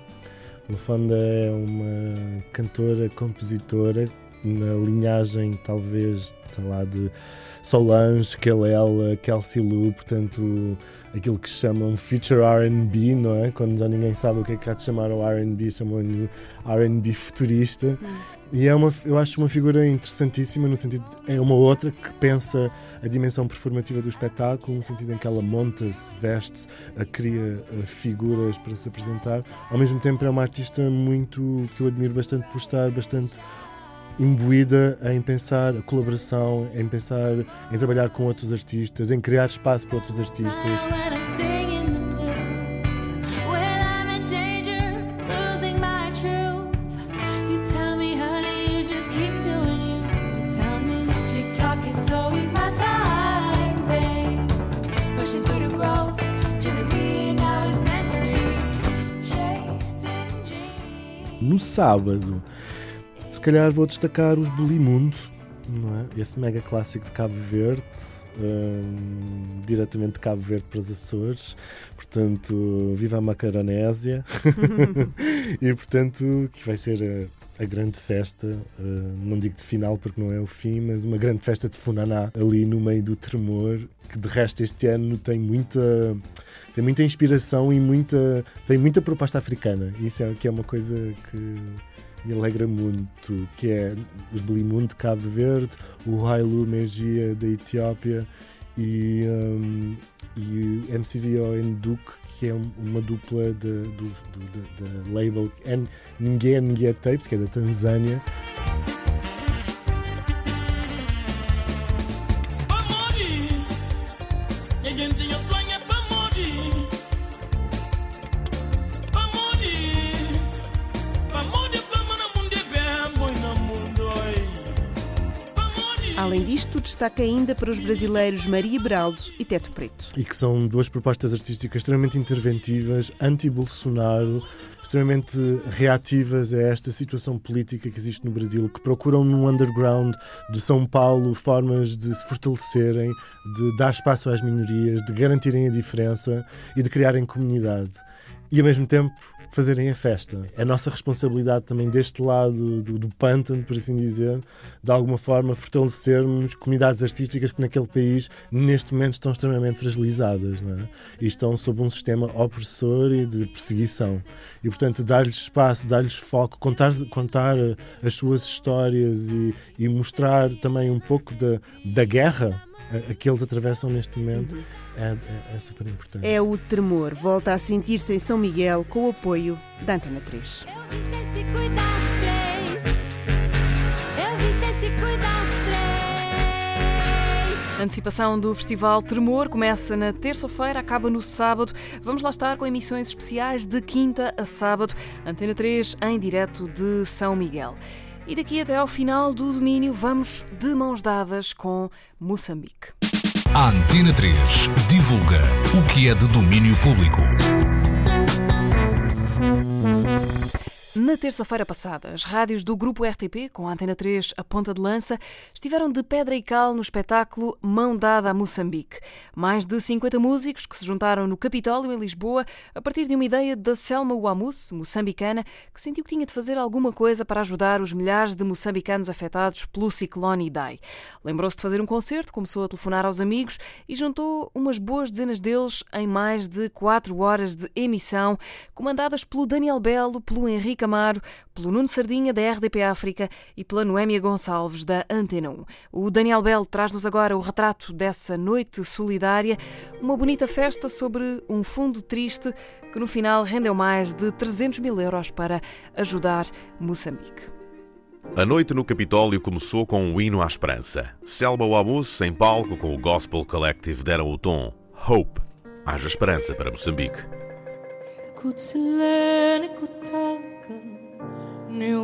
La Fonda é uma cantora, compositora na linhagem, talvez, sei lá, de Solange, Kelela, Kelsey Lu, portanto, aquilo que chamam future R&B, não é? Quando já ninguém sabe o que é que há de chamar o R&B, chamam-lhe R&B futurista. Hum. E é uma, eu acho uma figura interessantíssima no sentido é uma outra que pensa a dimensão performativa do espetáculo, no sentido em que ela monta-se, veste-se, cria figuras para se apresentar. Ao mesmo tempo é uma artista muito que eu admiro bastante por estar bastante imbuída em pensar a colaboração, em pensar em trabalhar com outros artistas, em criar espaço para outros artistas. No sábado, se calhar vou destacar os Bulimundo, não é? Esse mega clássico de Cabo Verde, hum, diretamente de Cabo Verde para os Açores. Portanto, viva a Macaronésia! e portanto, que vai ser a, a grande festa, uh, não digo de final porque não é o fim, mas uma grande festa de Funaná ali no meio do tremor, que de resto este ano tem muita tem muita inspiração e muita tem muita proposta africana. Isso é que é uma coisa que me alegra muito, que é os Blimundo de Cabo Verde, o Hailu Mergia da Etiópia e, um, e o MCZO Enduk, que é uma dupla do, label Ninguém Ninguém Tapes, que é da Tanzânia. Além disto, destaca ainda para os brasileiros Maria Beraldo e Teto Preto. E que são duas propostas artísticas extremamente interventivas, anti-Bolsonaro, extremamente reativas a esta situação política que existe no Brasil, que procuram no underground de São Paulo formas de se fortalecerem, de dar espaço às minorias, de garantirem a diferença e de criarem comunidade. E ao mesmo tempo fazerem a festa. É nossa responsabilidade também deste lado do, do pântano, por assim dizer, de alguma forma fortalecermos comunidades artísticas que naquele país neste momento estão extremamente fragilizadas é? e estão sob um sistema opressor e de perseguição. E portanto dar-lhes espaço, dar-lhes foco, contar, contar as suas histórias e, e mostrar também um pouco da, da guerra a, que eles atravessam neste momento uhum. é, é, é, super importante. É o tremor. Volta a sentir-se em São Miguel com o apoio da Antena 3. A antecipação do Festival Tremor começa na terça-feira, acaba no sábado. Vamos lá estar com emissões especiais de quinta a sábado. Antena 3 em direto de São Miguel. E daqui até ao final do domínio vamos de mãos dadas com Moçambique. A Antena 3 divulga o que é de domínio público. Na terça-feira passada, as rádios do Grupo RTP, com a Antena 3 a ponta de lança, estiveram de pedra e cal no espetáculo Mão Dada a Moçambique. Mais de 50 músicos que se juntaram no Capitólio, em Lisboa, a partir de uma ideia da Selma Wamus, moçambicana, que sentiu que tinha de fazer alguma coisa para ajudar os milhares de moçambicanos afetados pelo ciclone Idai. Lembrou-se de fazer um concerto, começou a telefonar aos amigos e juntou umas boas dezenas deles em mais de 4 horas de emissão, comandadas pelo Daniel Belo, pelo Henrique Camaro, pelo Nuno Sardinha, da RDP África, e pela Noémia Gonçalves, da Antena 1. O Daniel Belo traz-nos agora o retrato dessa noite solidária, uma bonita festa sobre um fundo triste que no final rendeu mais de 300 mil euros para ajudar Moçambique. A noite no Capitólio começou com um hino à esperança. Selma Wamus, em palco, com o Gospel Collective, deram o tom Hope. Haja esperança para Moçambique. ne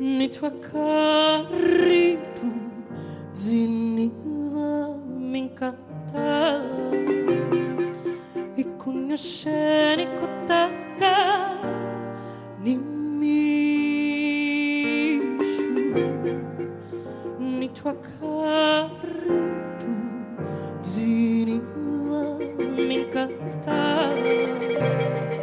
ne tua caritu ziniva mi incanta ni conoscere ni nimishu. Ni tua caritu ziniva minkata Hakuzile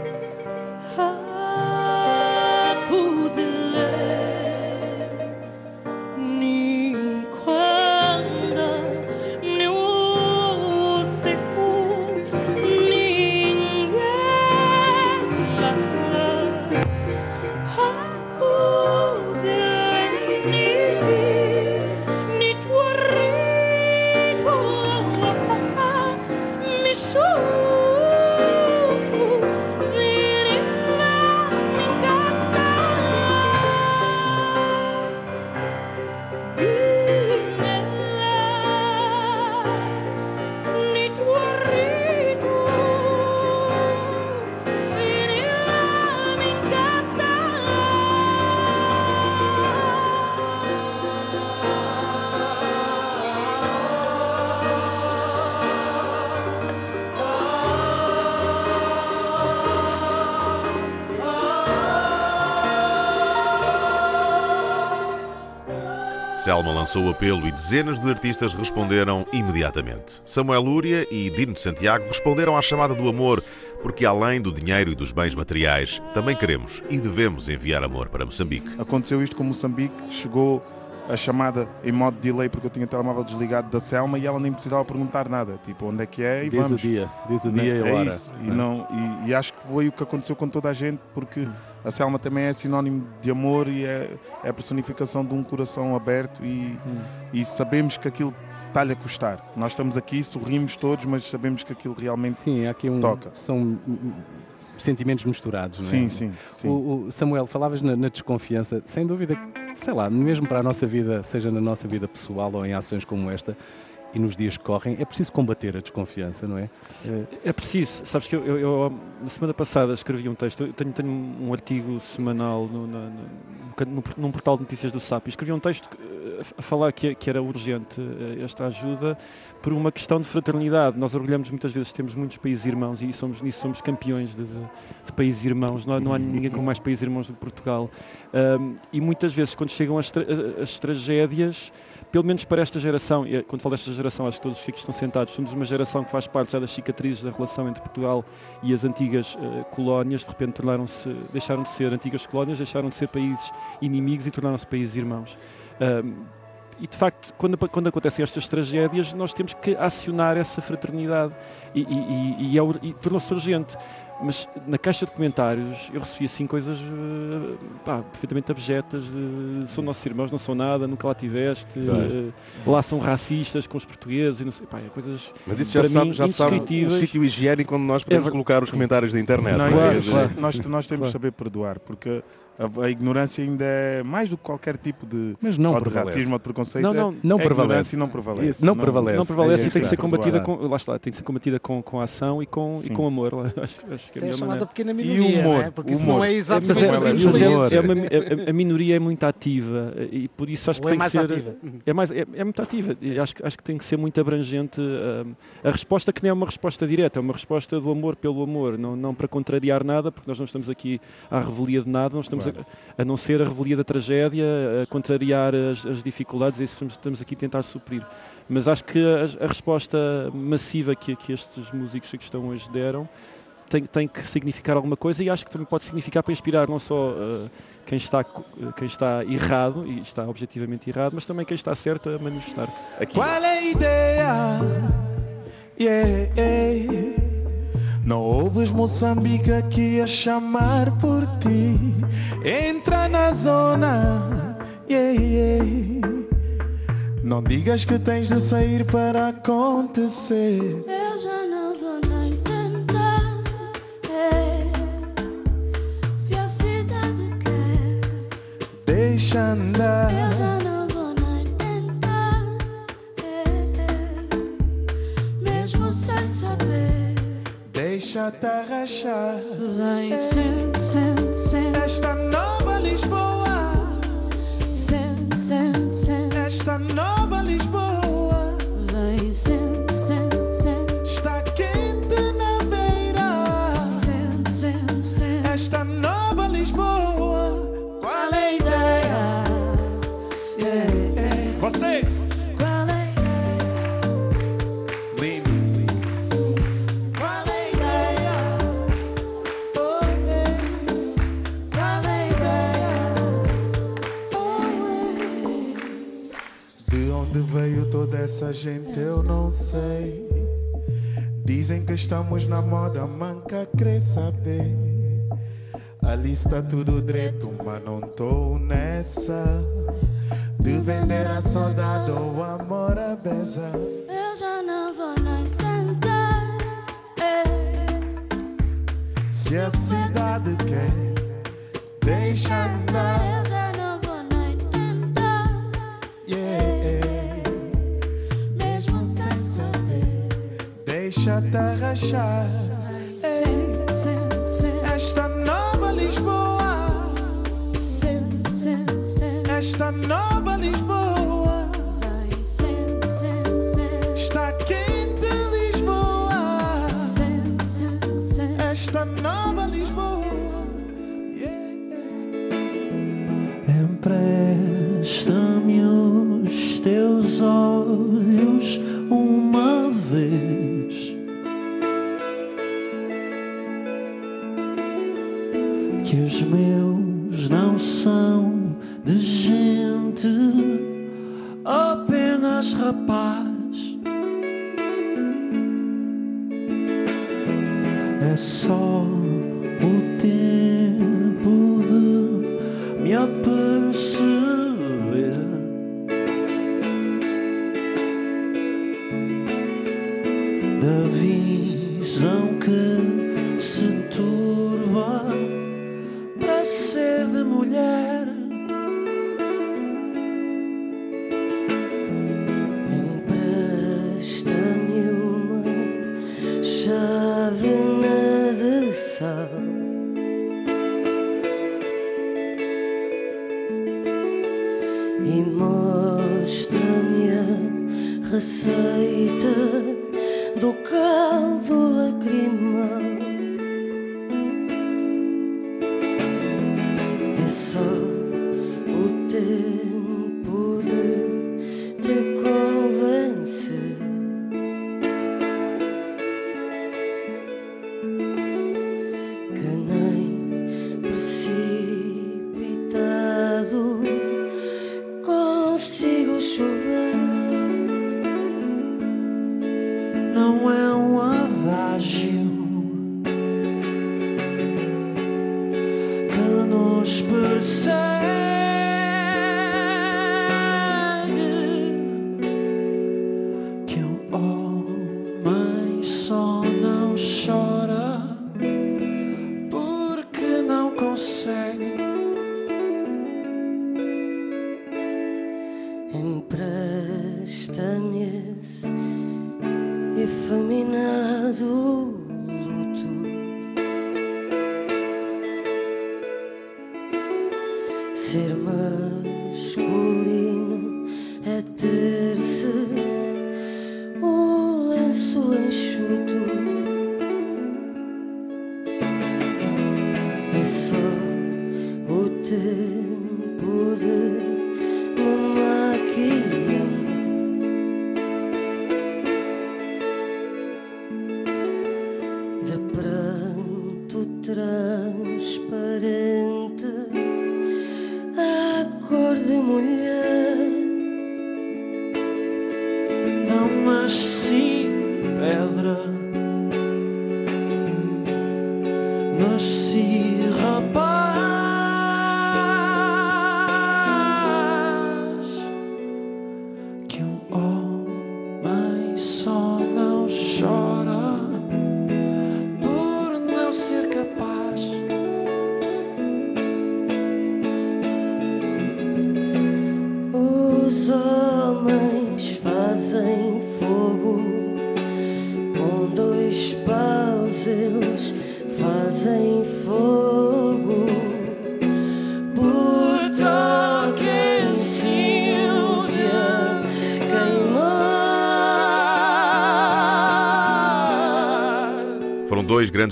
Selma lançou o apelo e dezenas de artistas responderam imediatamente. Samuel Lúria e Dino de Santiago responderam à chamada do amor, porque além do dinheiro e dos bens materiais, também queremos e devemos enviar amor para Moçambique. Aconteceu isto com Moçambique, chegou a chamada em modo delay porque eu tinha o telemóvel desligado da Selma e ela nem precisava perguntar nada, tipo onde é que é e diz vamos. o dia, diz o dia é e a hora. Isso. E, não, e, e acho que foi o que aconteceu com toda a gente porque a Selma também é sinónimo de amor e é, é a personificação de um coração aberto e, e sabemos que aquilo está-lhe a custar. Nós estamos aqui, sorrimos todos, mas sabemos que aquilo realmente Sim, aqui um, toca. São hum, hum, sentimentos misturados, não é? Sim, sim, sim. O, o Samuel, falavas na, na desconfiança, sem dúvida, sei lá, mesmo para a nossa vida, seja na nossa vida pessoal ou em ações como esta, e nos dias que correm, é preciso combater a desconfiança, não é? É preciso. Sabes que eu, eu- eu, na semana passada escrevi um texto, eu tenho, tenho um artigo semanal no, na- no- no- num portal de notícias do SAP e escrevi um texto eh, a falar que, que era urgente eh, esta ajuda por uma questão de fraternidade. Nós orgulhamos muitas vezes, temos muitos países irmãos e somos, nisso somos campeões de, de- de países irmãos. Não, não há ninguém com mais países irmãos do que Portugal. Ahm, e muitas vezes, quando chegam as, tra- as tragédias, pelo menos para esta geração, e quando falo desta geração, acho que todos os que estão sentados, somos uma geração que faz parte já das cicatrizes da relação entre Portugal e as antigas eh, colónias, de repente tornaram-se, deixaram de ser antigas colónias, deixaram de ser países inimigos e tornaram-se países irmãos. E de facto, quando, quando acontecem estas tragédias, nós temos que acionar essa fraternidade e, e, e, e, é e tornou-se urgente. Mas na caixa de comentários eu recebi assim coisas eh, pá, perfeitamente abjetas de são nossos irmãos, não são nada, nunca lá tiveste, eh, lá são racistas com os portugueses e não sei, pá, é coisas Mas isso já para sabe, mim, já sabe o sítio higiênico onde nós É podemos ver- colocar os sim. comentários da internet. Não, não é? é, Quer dizer, Nós, nós temos Claro. de saber perdoar, porque a, a ignorância ainda é mais do que qualquer tipo de, Mas não ou de racismo ou de preconceito. Não, é- não, é não ignorância prevalece. e não prevalece. Isso, não prevalece. Não prevalece É e tem que ser combatida com, lá está, tem que ser combatida com, com ação e com, e com amor. Acho, acho que Isso é a é melhor maneira. pequena E minoria, humor, não é? Porque isso humor. não é É, exatamente mas é- mas é- influentes. É uma, é- a, a minoria é muito ativa e por isso acho que Ou é tem mais que ser ativa? é mais é, é muito ativa e acho, que- acho que tem que ser muito abrangente hum, a resposta que não é uma resposta direta é uma resposta do amor pelo amor não não para contrariar nada porque nós não estamos aqui à revelia de nada nós estamos a, a não ser a revelia da tragédia a contrariar as, as dificuldades e isso estamos, estamos aqui a tentar suprir mas acho que a, a resposta massiva que, que estes músicos que estão hoje deram tem, tem que significar alguma coisa e acho que também pode significar para inspirar não só uh, quem, está, uh, quem está errado, e está objetivamente errado, mas também quem está certo a manifestar-se. Qual é a ideia? Yeah, yeah. Não ouves Moçambique aqui a chamar por ti. Entra na zona. Yeah, yeah. Não digas que tens de sair para acontecer. Eu já não vou nem. Se a cidade quer, Deixa andar. eu já não vou nem tentar. é. Mesmo sem saber, Deixa-te arrachar. vem sente, sente, sente. Esta nova Lisboa. Sente, sente, sente. Esta nova Lisboa. Onde veio toda essa gente eu não sei. Dizem que estamos na moda manca, quer saber. Ali está tudo direito, mas não tô nessa. De vender a saudade ou amor a beza. Eu já não vou nem tentar. é. Se a cidade quer, deixa andar. Deixa-te arrachar. Sente,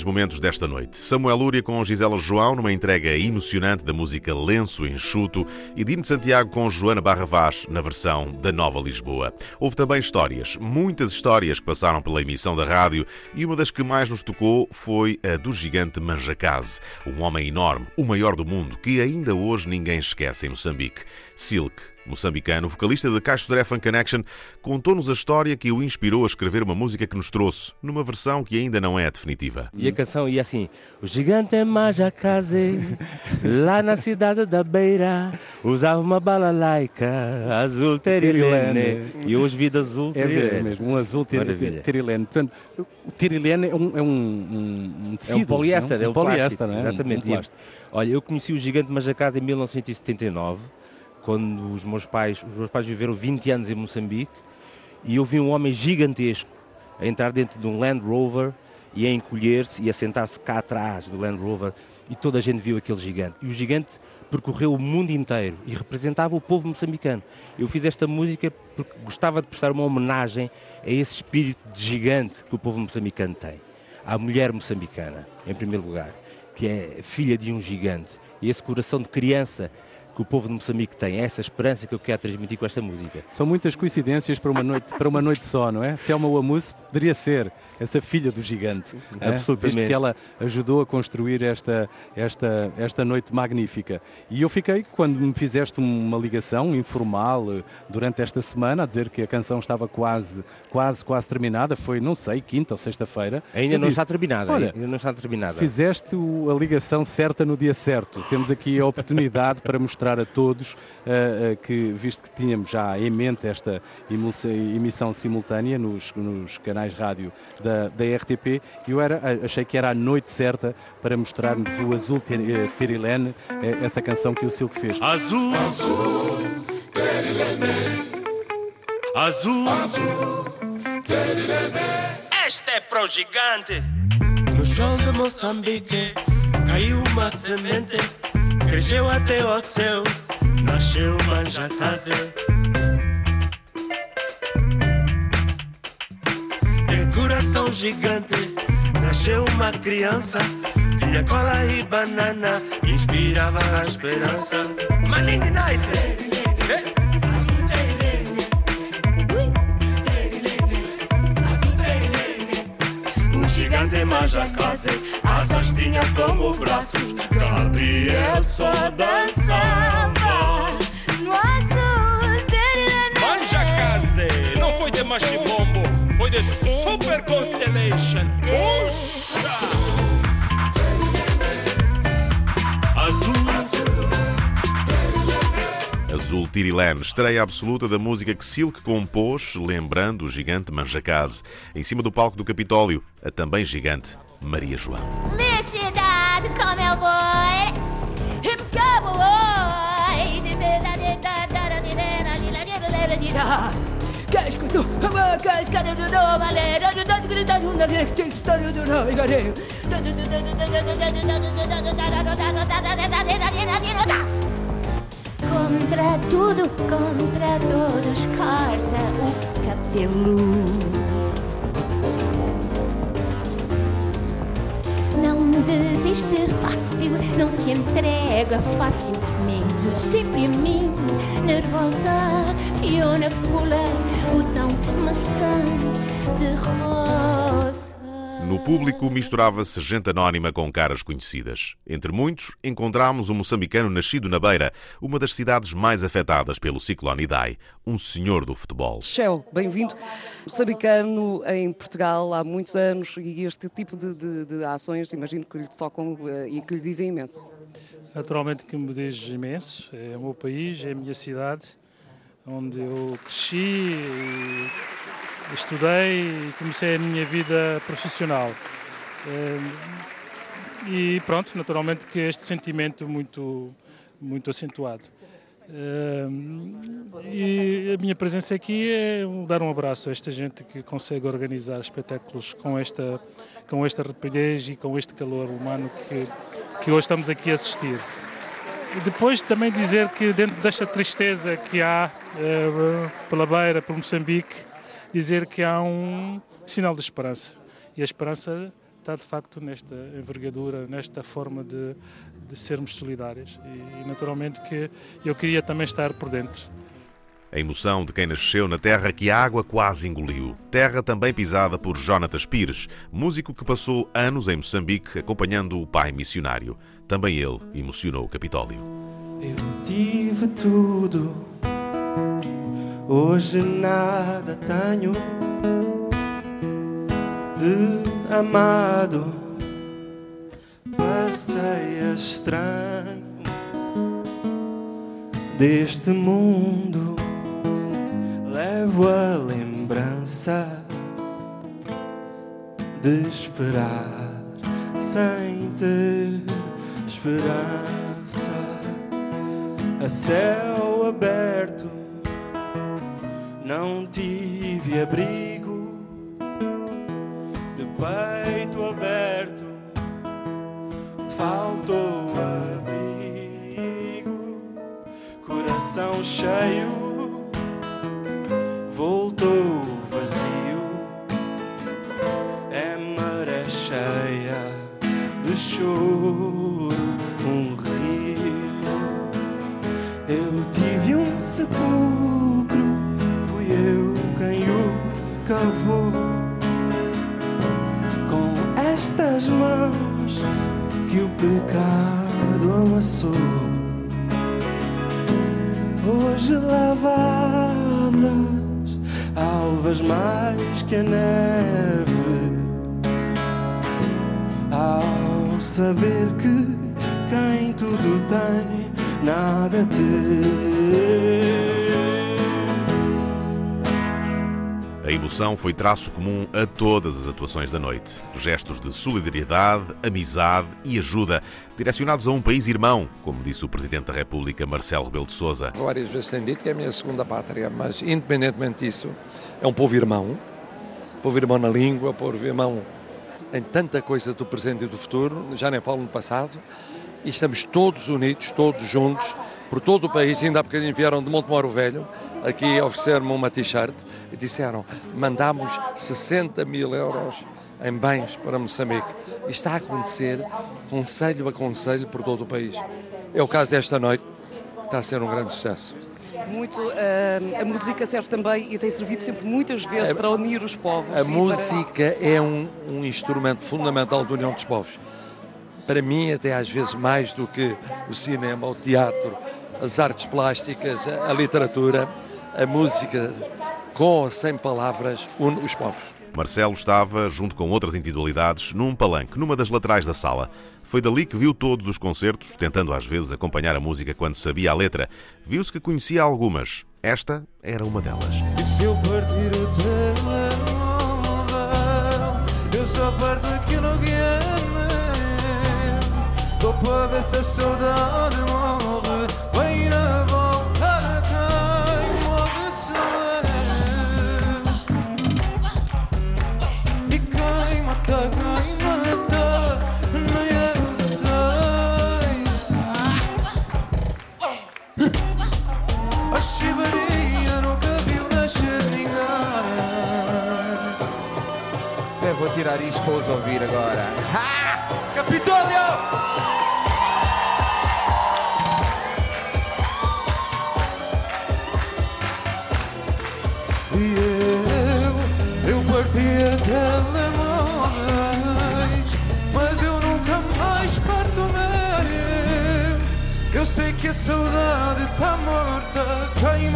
grandes momentos desta noite. Samuel Lúria com Gisela João numa entrega emocionante da música Lenço Enxuto e Dino Santiago com Joana Barra Vaz na versão da Nova Lisboa. Houve também histórias, muitas histórias que passaram pela emissão da rádio e uma das que mais nos tocou foi a do gigante Manjacase, um homem enorme, o maior do mundo, que ainda hoje ninguém esquece em Moçambique. Silk, moçambicano, vocalista da Caixo Dré Fun Connection, contou-nos a história que o inspirou a escrever uma música que nos trouxe, numa versão que ainda não é definitiva. E a canção ia assim: O gigante é Majacase, lá na cidade da Beira, usava uma balalaica azul terilene. Terilene. E hoje vida azul É terilene. ver mesmo, um azul ter- Maravilha. terilene. Portanto, o terilene é um, é um, um, um tecido. É um poliéster, não? é um poliéster, plástico, não é? Um- Exatamente. Um plástico. Olha, eu conheci o gigante Majacase em 1979, quando os meus pais, os meus pais viveram 20 anos em Moçambique, e eu vi um homem gigantesco a entrar dentro de um Land Rover e a encolher-se e a sentar-se cá atrás do Land Rover, e toda a gente viu aquele gigante. E o gigante percorreu o mundo inteiro e representava o povo moçambicano. Eu fiz esta música porque gostava de prestar uma homenagem a esse espírito de gigante que o povo moçambicano tem. À mulher moçambicana, em primeiro lugar, que é filha de um gigante. E esse coração de criança que o povo de Moçambique tem. É essa esperança que eu quero transmitir com esta música. São muitas coincidências para uma noite, para uma noite só, não é? Selma Wamus poderia ser essa filha do gigante. Absolutamente. Visto que ela ajudou a construir esta, esta, esta noite magnífica. E eu fiquei, quando me fizeste uma ligação informal eh, durante esta semana, a dizer que a canção estava quase, quase, quase terminada, foi, não sei, quinta ou sexta-feira. Ainda não disse, está terminada. Olha, ainda não está terminada. Fizeste a ligação certa no dia certo. Temos aqui a oportunidade para mostrar a todos eh, eh, que, visto que tínhamos já em mente esta emissão simultânea nos, nos canais rádio da, da RTP, eu era, achei que era a noite certa para mostrarmos o Azul Ter- eh, Terilene, eh, essa canção que o Silk fez. Azul, azul, azul, azul, Este é pro gigante. No chão de Moçambique caiu uma semente, cresceu até o céu, nasceu manjacase. Coração gigante, nasceu uma criança, tinha cola e banana, inspirava a esperança. Maning nice! O gigante Majacase, asas tinha como braços. Gabriel só dançava no azul dele. Manjacase, não foi de Super Constellation. Puxa! Azul, azul. Tirilene, estreia absoluta da música que Silk compôs, lembrando o gigante Manjacase. Em cima do palco do Capitólio, a também gigante Maria João. Him cowboy. Cascudo, como cascada do malera, do dado gritado na recta história do navigadeiro. Contra tudo, contra todos, corta o cabelo. Não desiste fácil, não se entrega facilmente. Sempre mim, nervosa, Fiona Fuller, botão maçã de rosa. No público misturava-se gente anónima com caras conhecidas. Entre muitos, encontramos um moçambicano nascido na Beira, uma das cidades mais afetadas pelo ciclone Idai, um senhor do futebol. Shell, bem-vindo. Moçambicano em Portugal há muitos anos e este tipo de, de- de ações, imagino que lhe tocam eh, e que lhe dizem imenso. Naturalmente que me diz imenso, é o meu país, é a minha cidade, onde eu cresci, e estudei e comecei a minha vida profissional. Eh, E pronto, naturalmente que este sentimento muito, muito acentuado. Eh, E a minha presença aqui é dar um abraço a esta gente que consegue organizar espetáculos com esta, com esta rapidez e com este calor humano que, que hoje estamos aqui a assistir. E depois também dizer que dentro desta tristeza que há eh, pela beira, por Moçambique, dizer que há um sinal de esperança. E a esperança está de facto nesta envergadura, nesta forma de, de sermos solidários. E, e naturalmente que eu queria também estar por dentro. A emoção de quem nasceu na terra que a água quase engoliu. Terra também pisada por Jonatas Pires, músico que passou anos em Moçambique acompanhando o pai missionário. Também ele emocionou o Capitólio. Eu tive tudo, hoje nada tenho de amado. Passei estranho deste mundo, levo a lembrança de esperar sem ter esperança a céu. Não tive abrigo, de peito aberto, faltou abrigo, coração cheio, voltou vazio. É maré cheia de choro, pecado amassou. Hoje lavadas, alvas mais que a neve. Ao saber que quem tudo tem, nada tem. Emoção foi traço comum a todas as atuações da noite. Gestos de solidariedade, amizade e ajuda, direcionados a um país irmão, como disse o Presidente da República, Marcelo Rebelo de Sousa. Várias vezes tenho dito que é a minha segunda pátria, mas independentemente disso, é um povo irmão. Povo irmão na língua, povo irmão em tanta coisa do presente e do futuro, já nem falo no passado, e estamos todos unidos, todos juntos, por todo o país, ainda há bocadinho vieram de Montemoro Velho, aqui oferecer-me uma t-shirt, e disseram, mandamos 60 mil euros em bens para Moçambique. E está a acontecer conselho a conselho por todo o país. É o caso desta noite, está a ser um grande sucesso. Muito, eh, a música serve também e tem servido sempre muitas vezes A- para unir os povos. A e para- música é um, um instrumento fundamental da união dos povos. Para mim, até às vezes mais do que o cinema, o teatro, as artes plásticas, a, literatura, a música, com ou sem palavras, une os povos. Marcelo estava, junto com outras individualidades, num palanque, numa das laterais da sala. Foi dali que viu todos os concertos, tentando às vezes acompanhar a música quando sabia a letra. Viu-se que conhecia algumas. Esta era uma delas. E se eu partir o telemóvel, eu só parto aquilo que é meu. Tô para ver se a saudade morre. Para os ouvir agora. Ha! Capitólio! E eu, eu parti a telemóveis, mas eu nunca mais parto meu. Eu sei que a saudade está morta, quem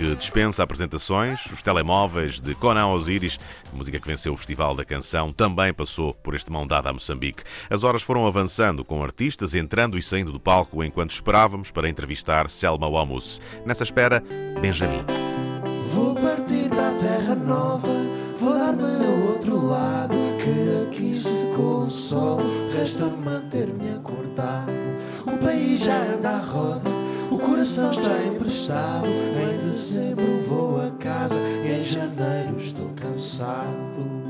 que dispensa apresentações, os telemóveis de Conan Osiris, música que venceu o Festival da Canção, também passou por este mão dada a Moçambique. As horas foram avançando, com artistas entrando e saindo do palco enquanto esperávamos para entrevistar Selma Wamus. Nessa espera, Benjamin. Vou partir para a terra nova, vou dar-me ao outro lado. Que aqui secou o resta manter-me acordado. O país já anda à roda, coração está emprestado. Em dezembro vou a casa, em janeiro estou cansado.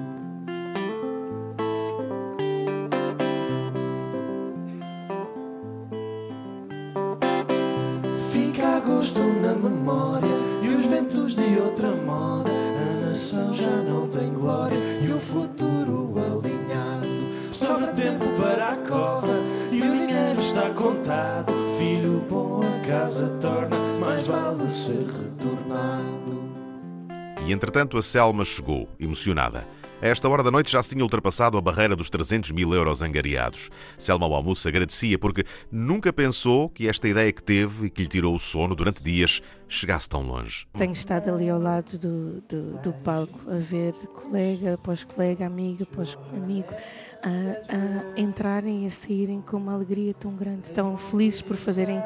Fica agosto na memória e os ventos de outra moda. A nação já não tem glória e o futuro alinhado. Sobra tempo para a cova e o dinheiro está contado. Filho bom casa torna, mais vale ser retornado. E entretanto a Selma chegou, emocionada. A esta hora da noite já se tinha ultrapassado a barreira dos 300 mil euros angariados. Selma Wamus agradecia porque nunca pensou que esta ideia que teve e que lhe tirou o sono durante dias chegasse tão longe. Tenho estado ali ao lado do, do, do palco a ver colega após colega, amiga após amigo a, a entrarem e a saírem com uma alegria tão grande, tão felizes por fazerem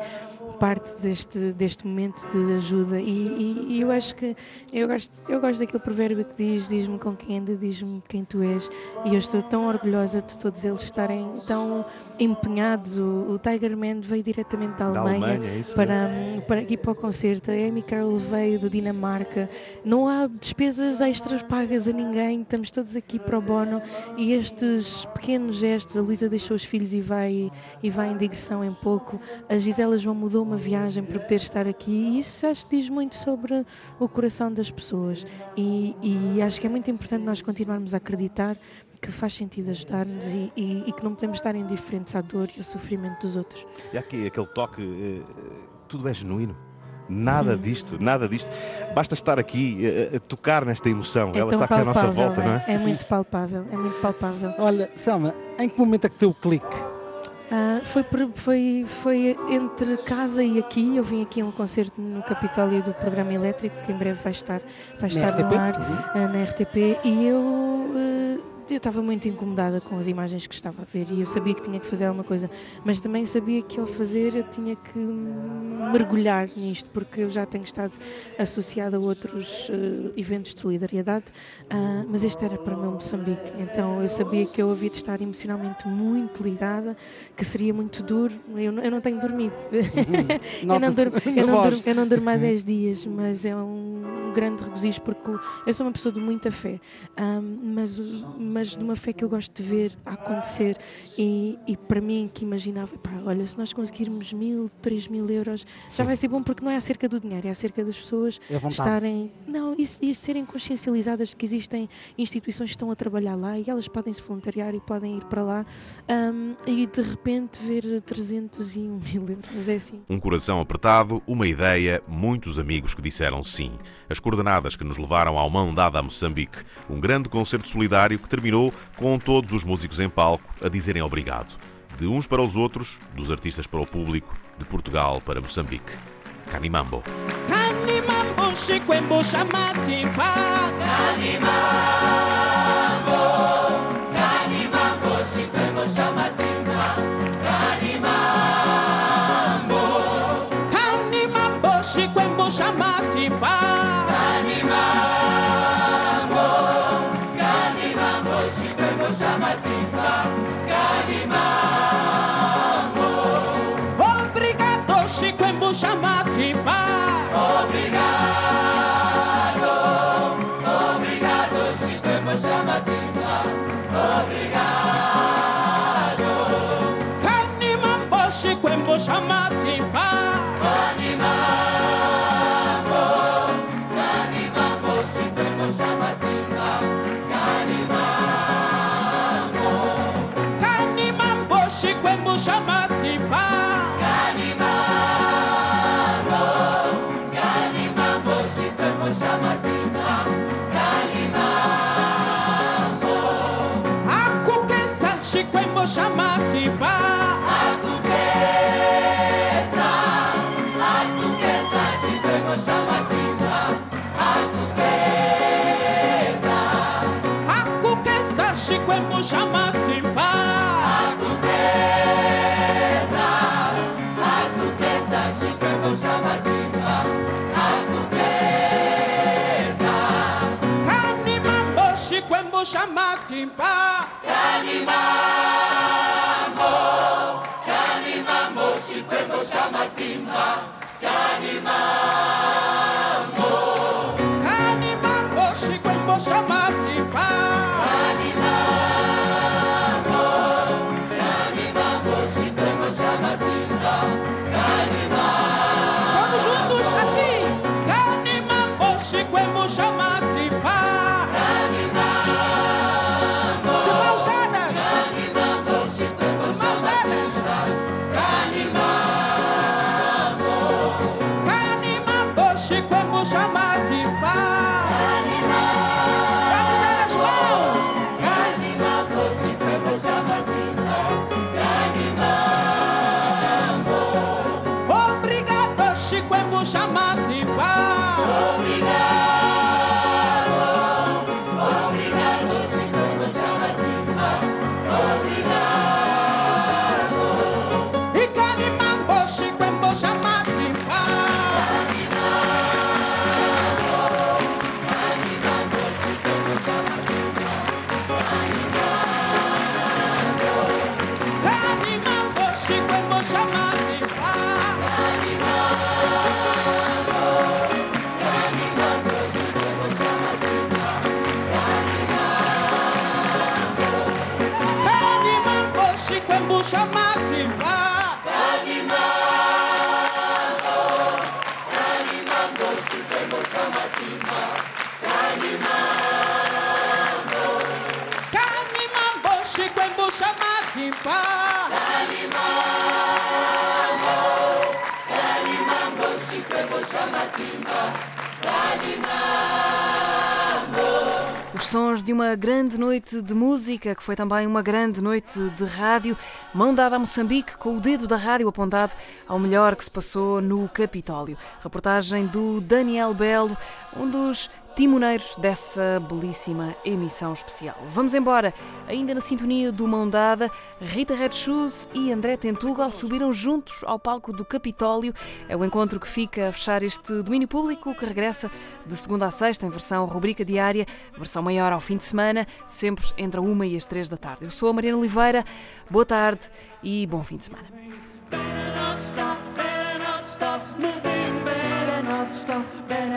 parte deste, deste momento de ajuda. E, e- e eu acho que eu gosto, eu gosto daquele provérbio que diz diz-me com quem anda, diz-me quem tu és. E eu estou tão orgulhosa de todos eles estarem tão empenhados o, o Tiger Man veio diretamente da Da Alemanha, Alemanha, é para, para aqui para o concerto. A Amy Carroll veio da Dinamarca. Não há despesas extras pagas a ninguém. Estamos todos aqui para o bono. E estes pequenos gestos a Luísa deixou os filhos e vai e vai em digressão em pouco. A Gisela João mudou uma viagem para poder estar aqui. E isso acho que diz muito sobre o coração das pessoas. E, e acho que é muito importante nós continuarmos a acreditar que faz sentido ajudar-nos e, e- e que não podemos estar indiferentes à dor e ao sofrimento dos outros. E aqui aquele toque, eh, tudo é genuíno. Nada disto, nada disto. Basta estar aqui a, a tocar nesta emoção. É Ela está aqui à nossa palpável, volta, não é? É muito palpável, é muito palpável. Olha, Selma, em que momento é que deu o clique? Ah, foi, por- foi, foi entre casa e aqui. Eu vim aqui a um concerto no Capitólio do Programa Elétrico, que em breve vai estar, vai Na estar no RTP? ar Uhum. ah, na RTP. E eu. ah, eu estava muito incomodada com as imagens que estava a ver e eu sabia que tinha que fazer alguma coisa, mas também sabia que ao fazer eu tinha que mergulhar nisto, porque eu já tenho estado associada a outros eh, eventos de solidariedade, ah, mas este era para o meu Moçambique, então eu sabia que eu havia de estar emocionalmente muito ligada, que seria muito duro. Eu, não- eu não tenho dormido, eu, não durmo, eu, não durmo, eu não durmo há 10 dias, mas é um grande regozijo porque eu sou uma pessoa de muita fé, ah, mas, o- mas de uma fé que eu gosto de ver a acontecer e, e para mim que imaginava, pá, olha, se nós conseguirmos mil, três mil euros, já vai ser bom porque não é acerca do dinheiro, é acerca das pessoas É estarem, não, e, e serem consciencializadas de que existem instituições que estão a trabalhar lá e elas podem se voluntariar e podem ir para lá ahm, e de repente ver 301 mil euros, é assim. Um coração apertado, uma ideia, muitos amigos que disseram sim. As coordenadas que nos levaram ao mão dada a Moçambique. Um grande concerto solidário que terminou com todos os músicos em palco a dizerem obrigado. De uns para os outros, dos artistas para o público, de Portugal para Moçambique. Canimambo. Kanimambo shikwembo shamatimba Kanimambo Kanimambo shikwembo shamatimba Kanimambo Kanimambo shikwembo shamatimba shikwembo shamatimba Kanimambo Kanimambo shikwembo shamatimba Kanimambo Akukesa shikwembo shamatimba Akukesa Akukesa shikwembo shamatimba Akukesa Akukesa shikwembo shamatimba Akukesa Kwembo Shamatimpa Kanimambo Kanimambo Shikwembo Shamatimpa Kanimambo Kanimambo Shikwembo Shamatimpa Kanimambo Os sons de uma grande noite de música, que foi também uma grande noite de rádio, mão dada a Moçambique, com o dedo da rádio apontado ao melhor que se passou no Capitólio. Reportagem do Daniel Belo, um dos timoneiros dessa belíssima emissão especial. Vamos embora, ainda na sintonia do Mão Dada, Rita Red Shoes e André Tentugal subiram juntos ao palco do Capitólio. É o encontro que fica a fechar este domínio público que regressa de segunda a sexta em versão rubrica diária, versão maior ao fim de semana, sempre entre a uma e as três da tarde. Eu sou a Mariana Oliveira, boa tarde e bom fim de semana. stop,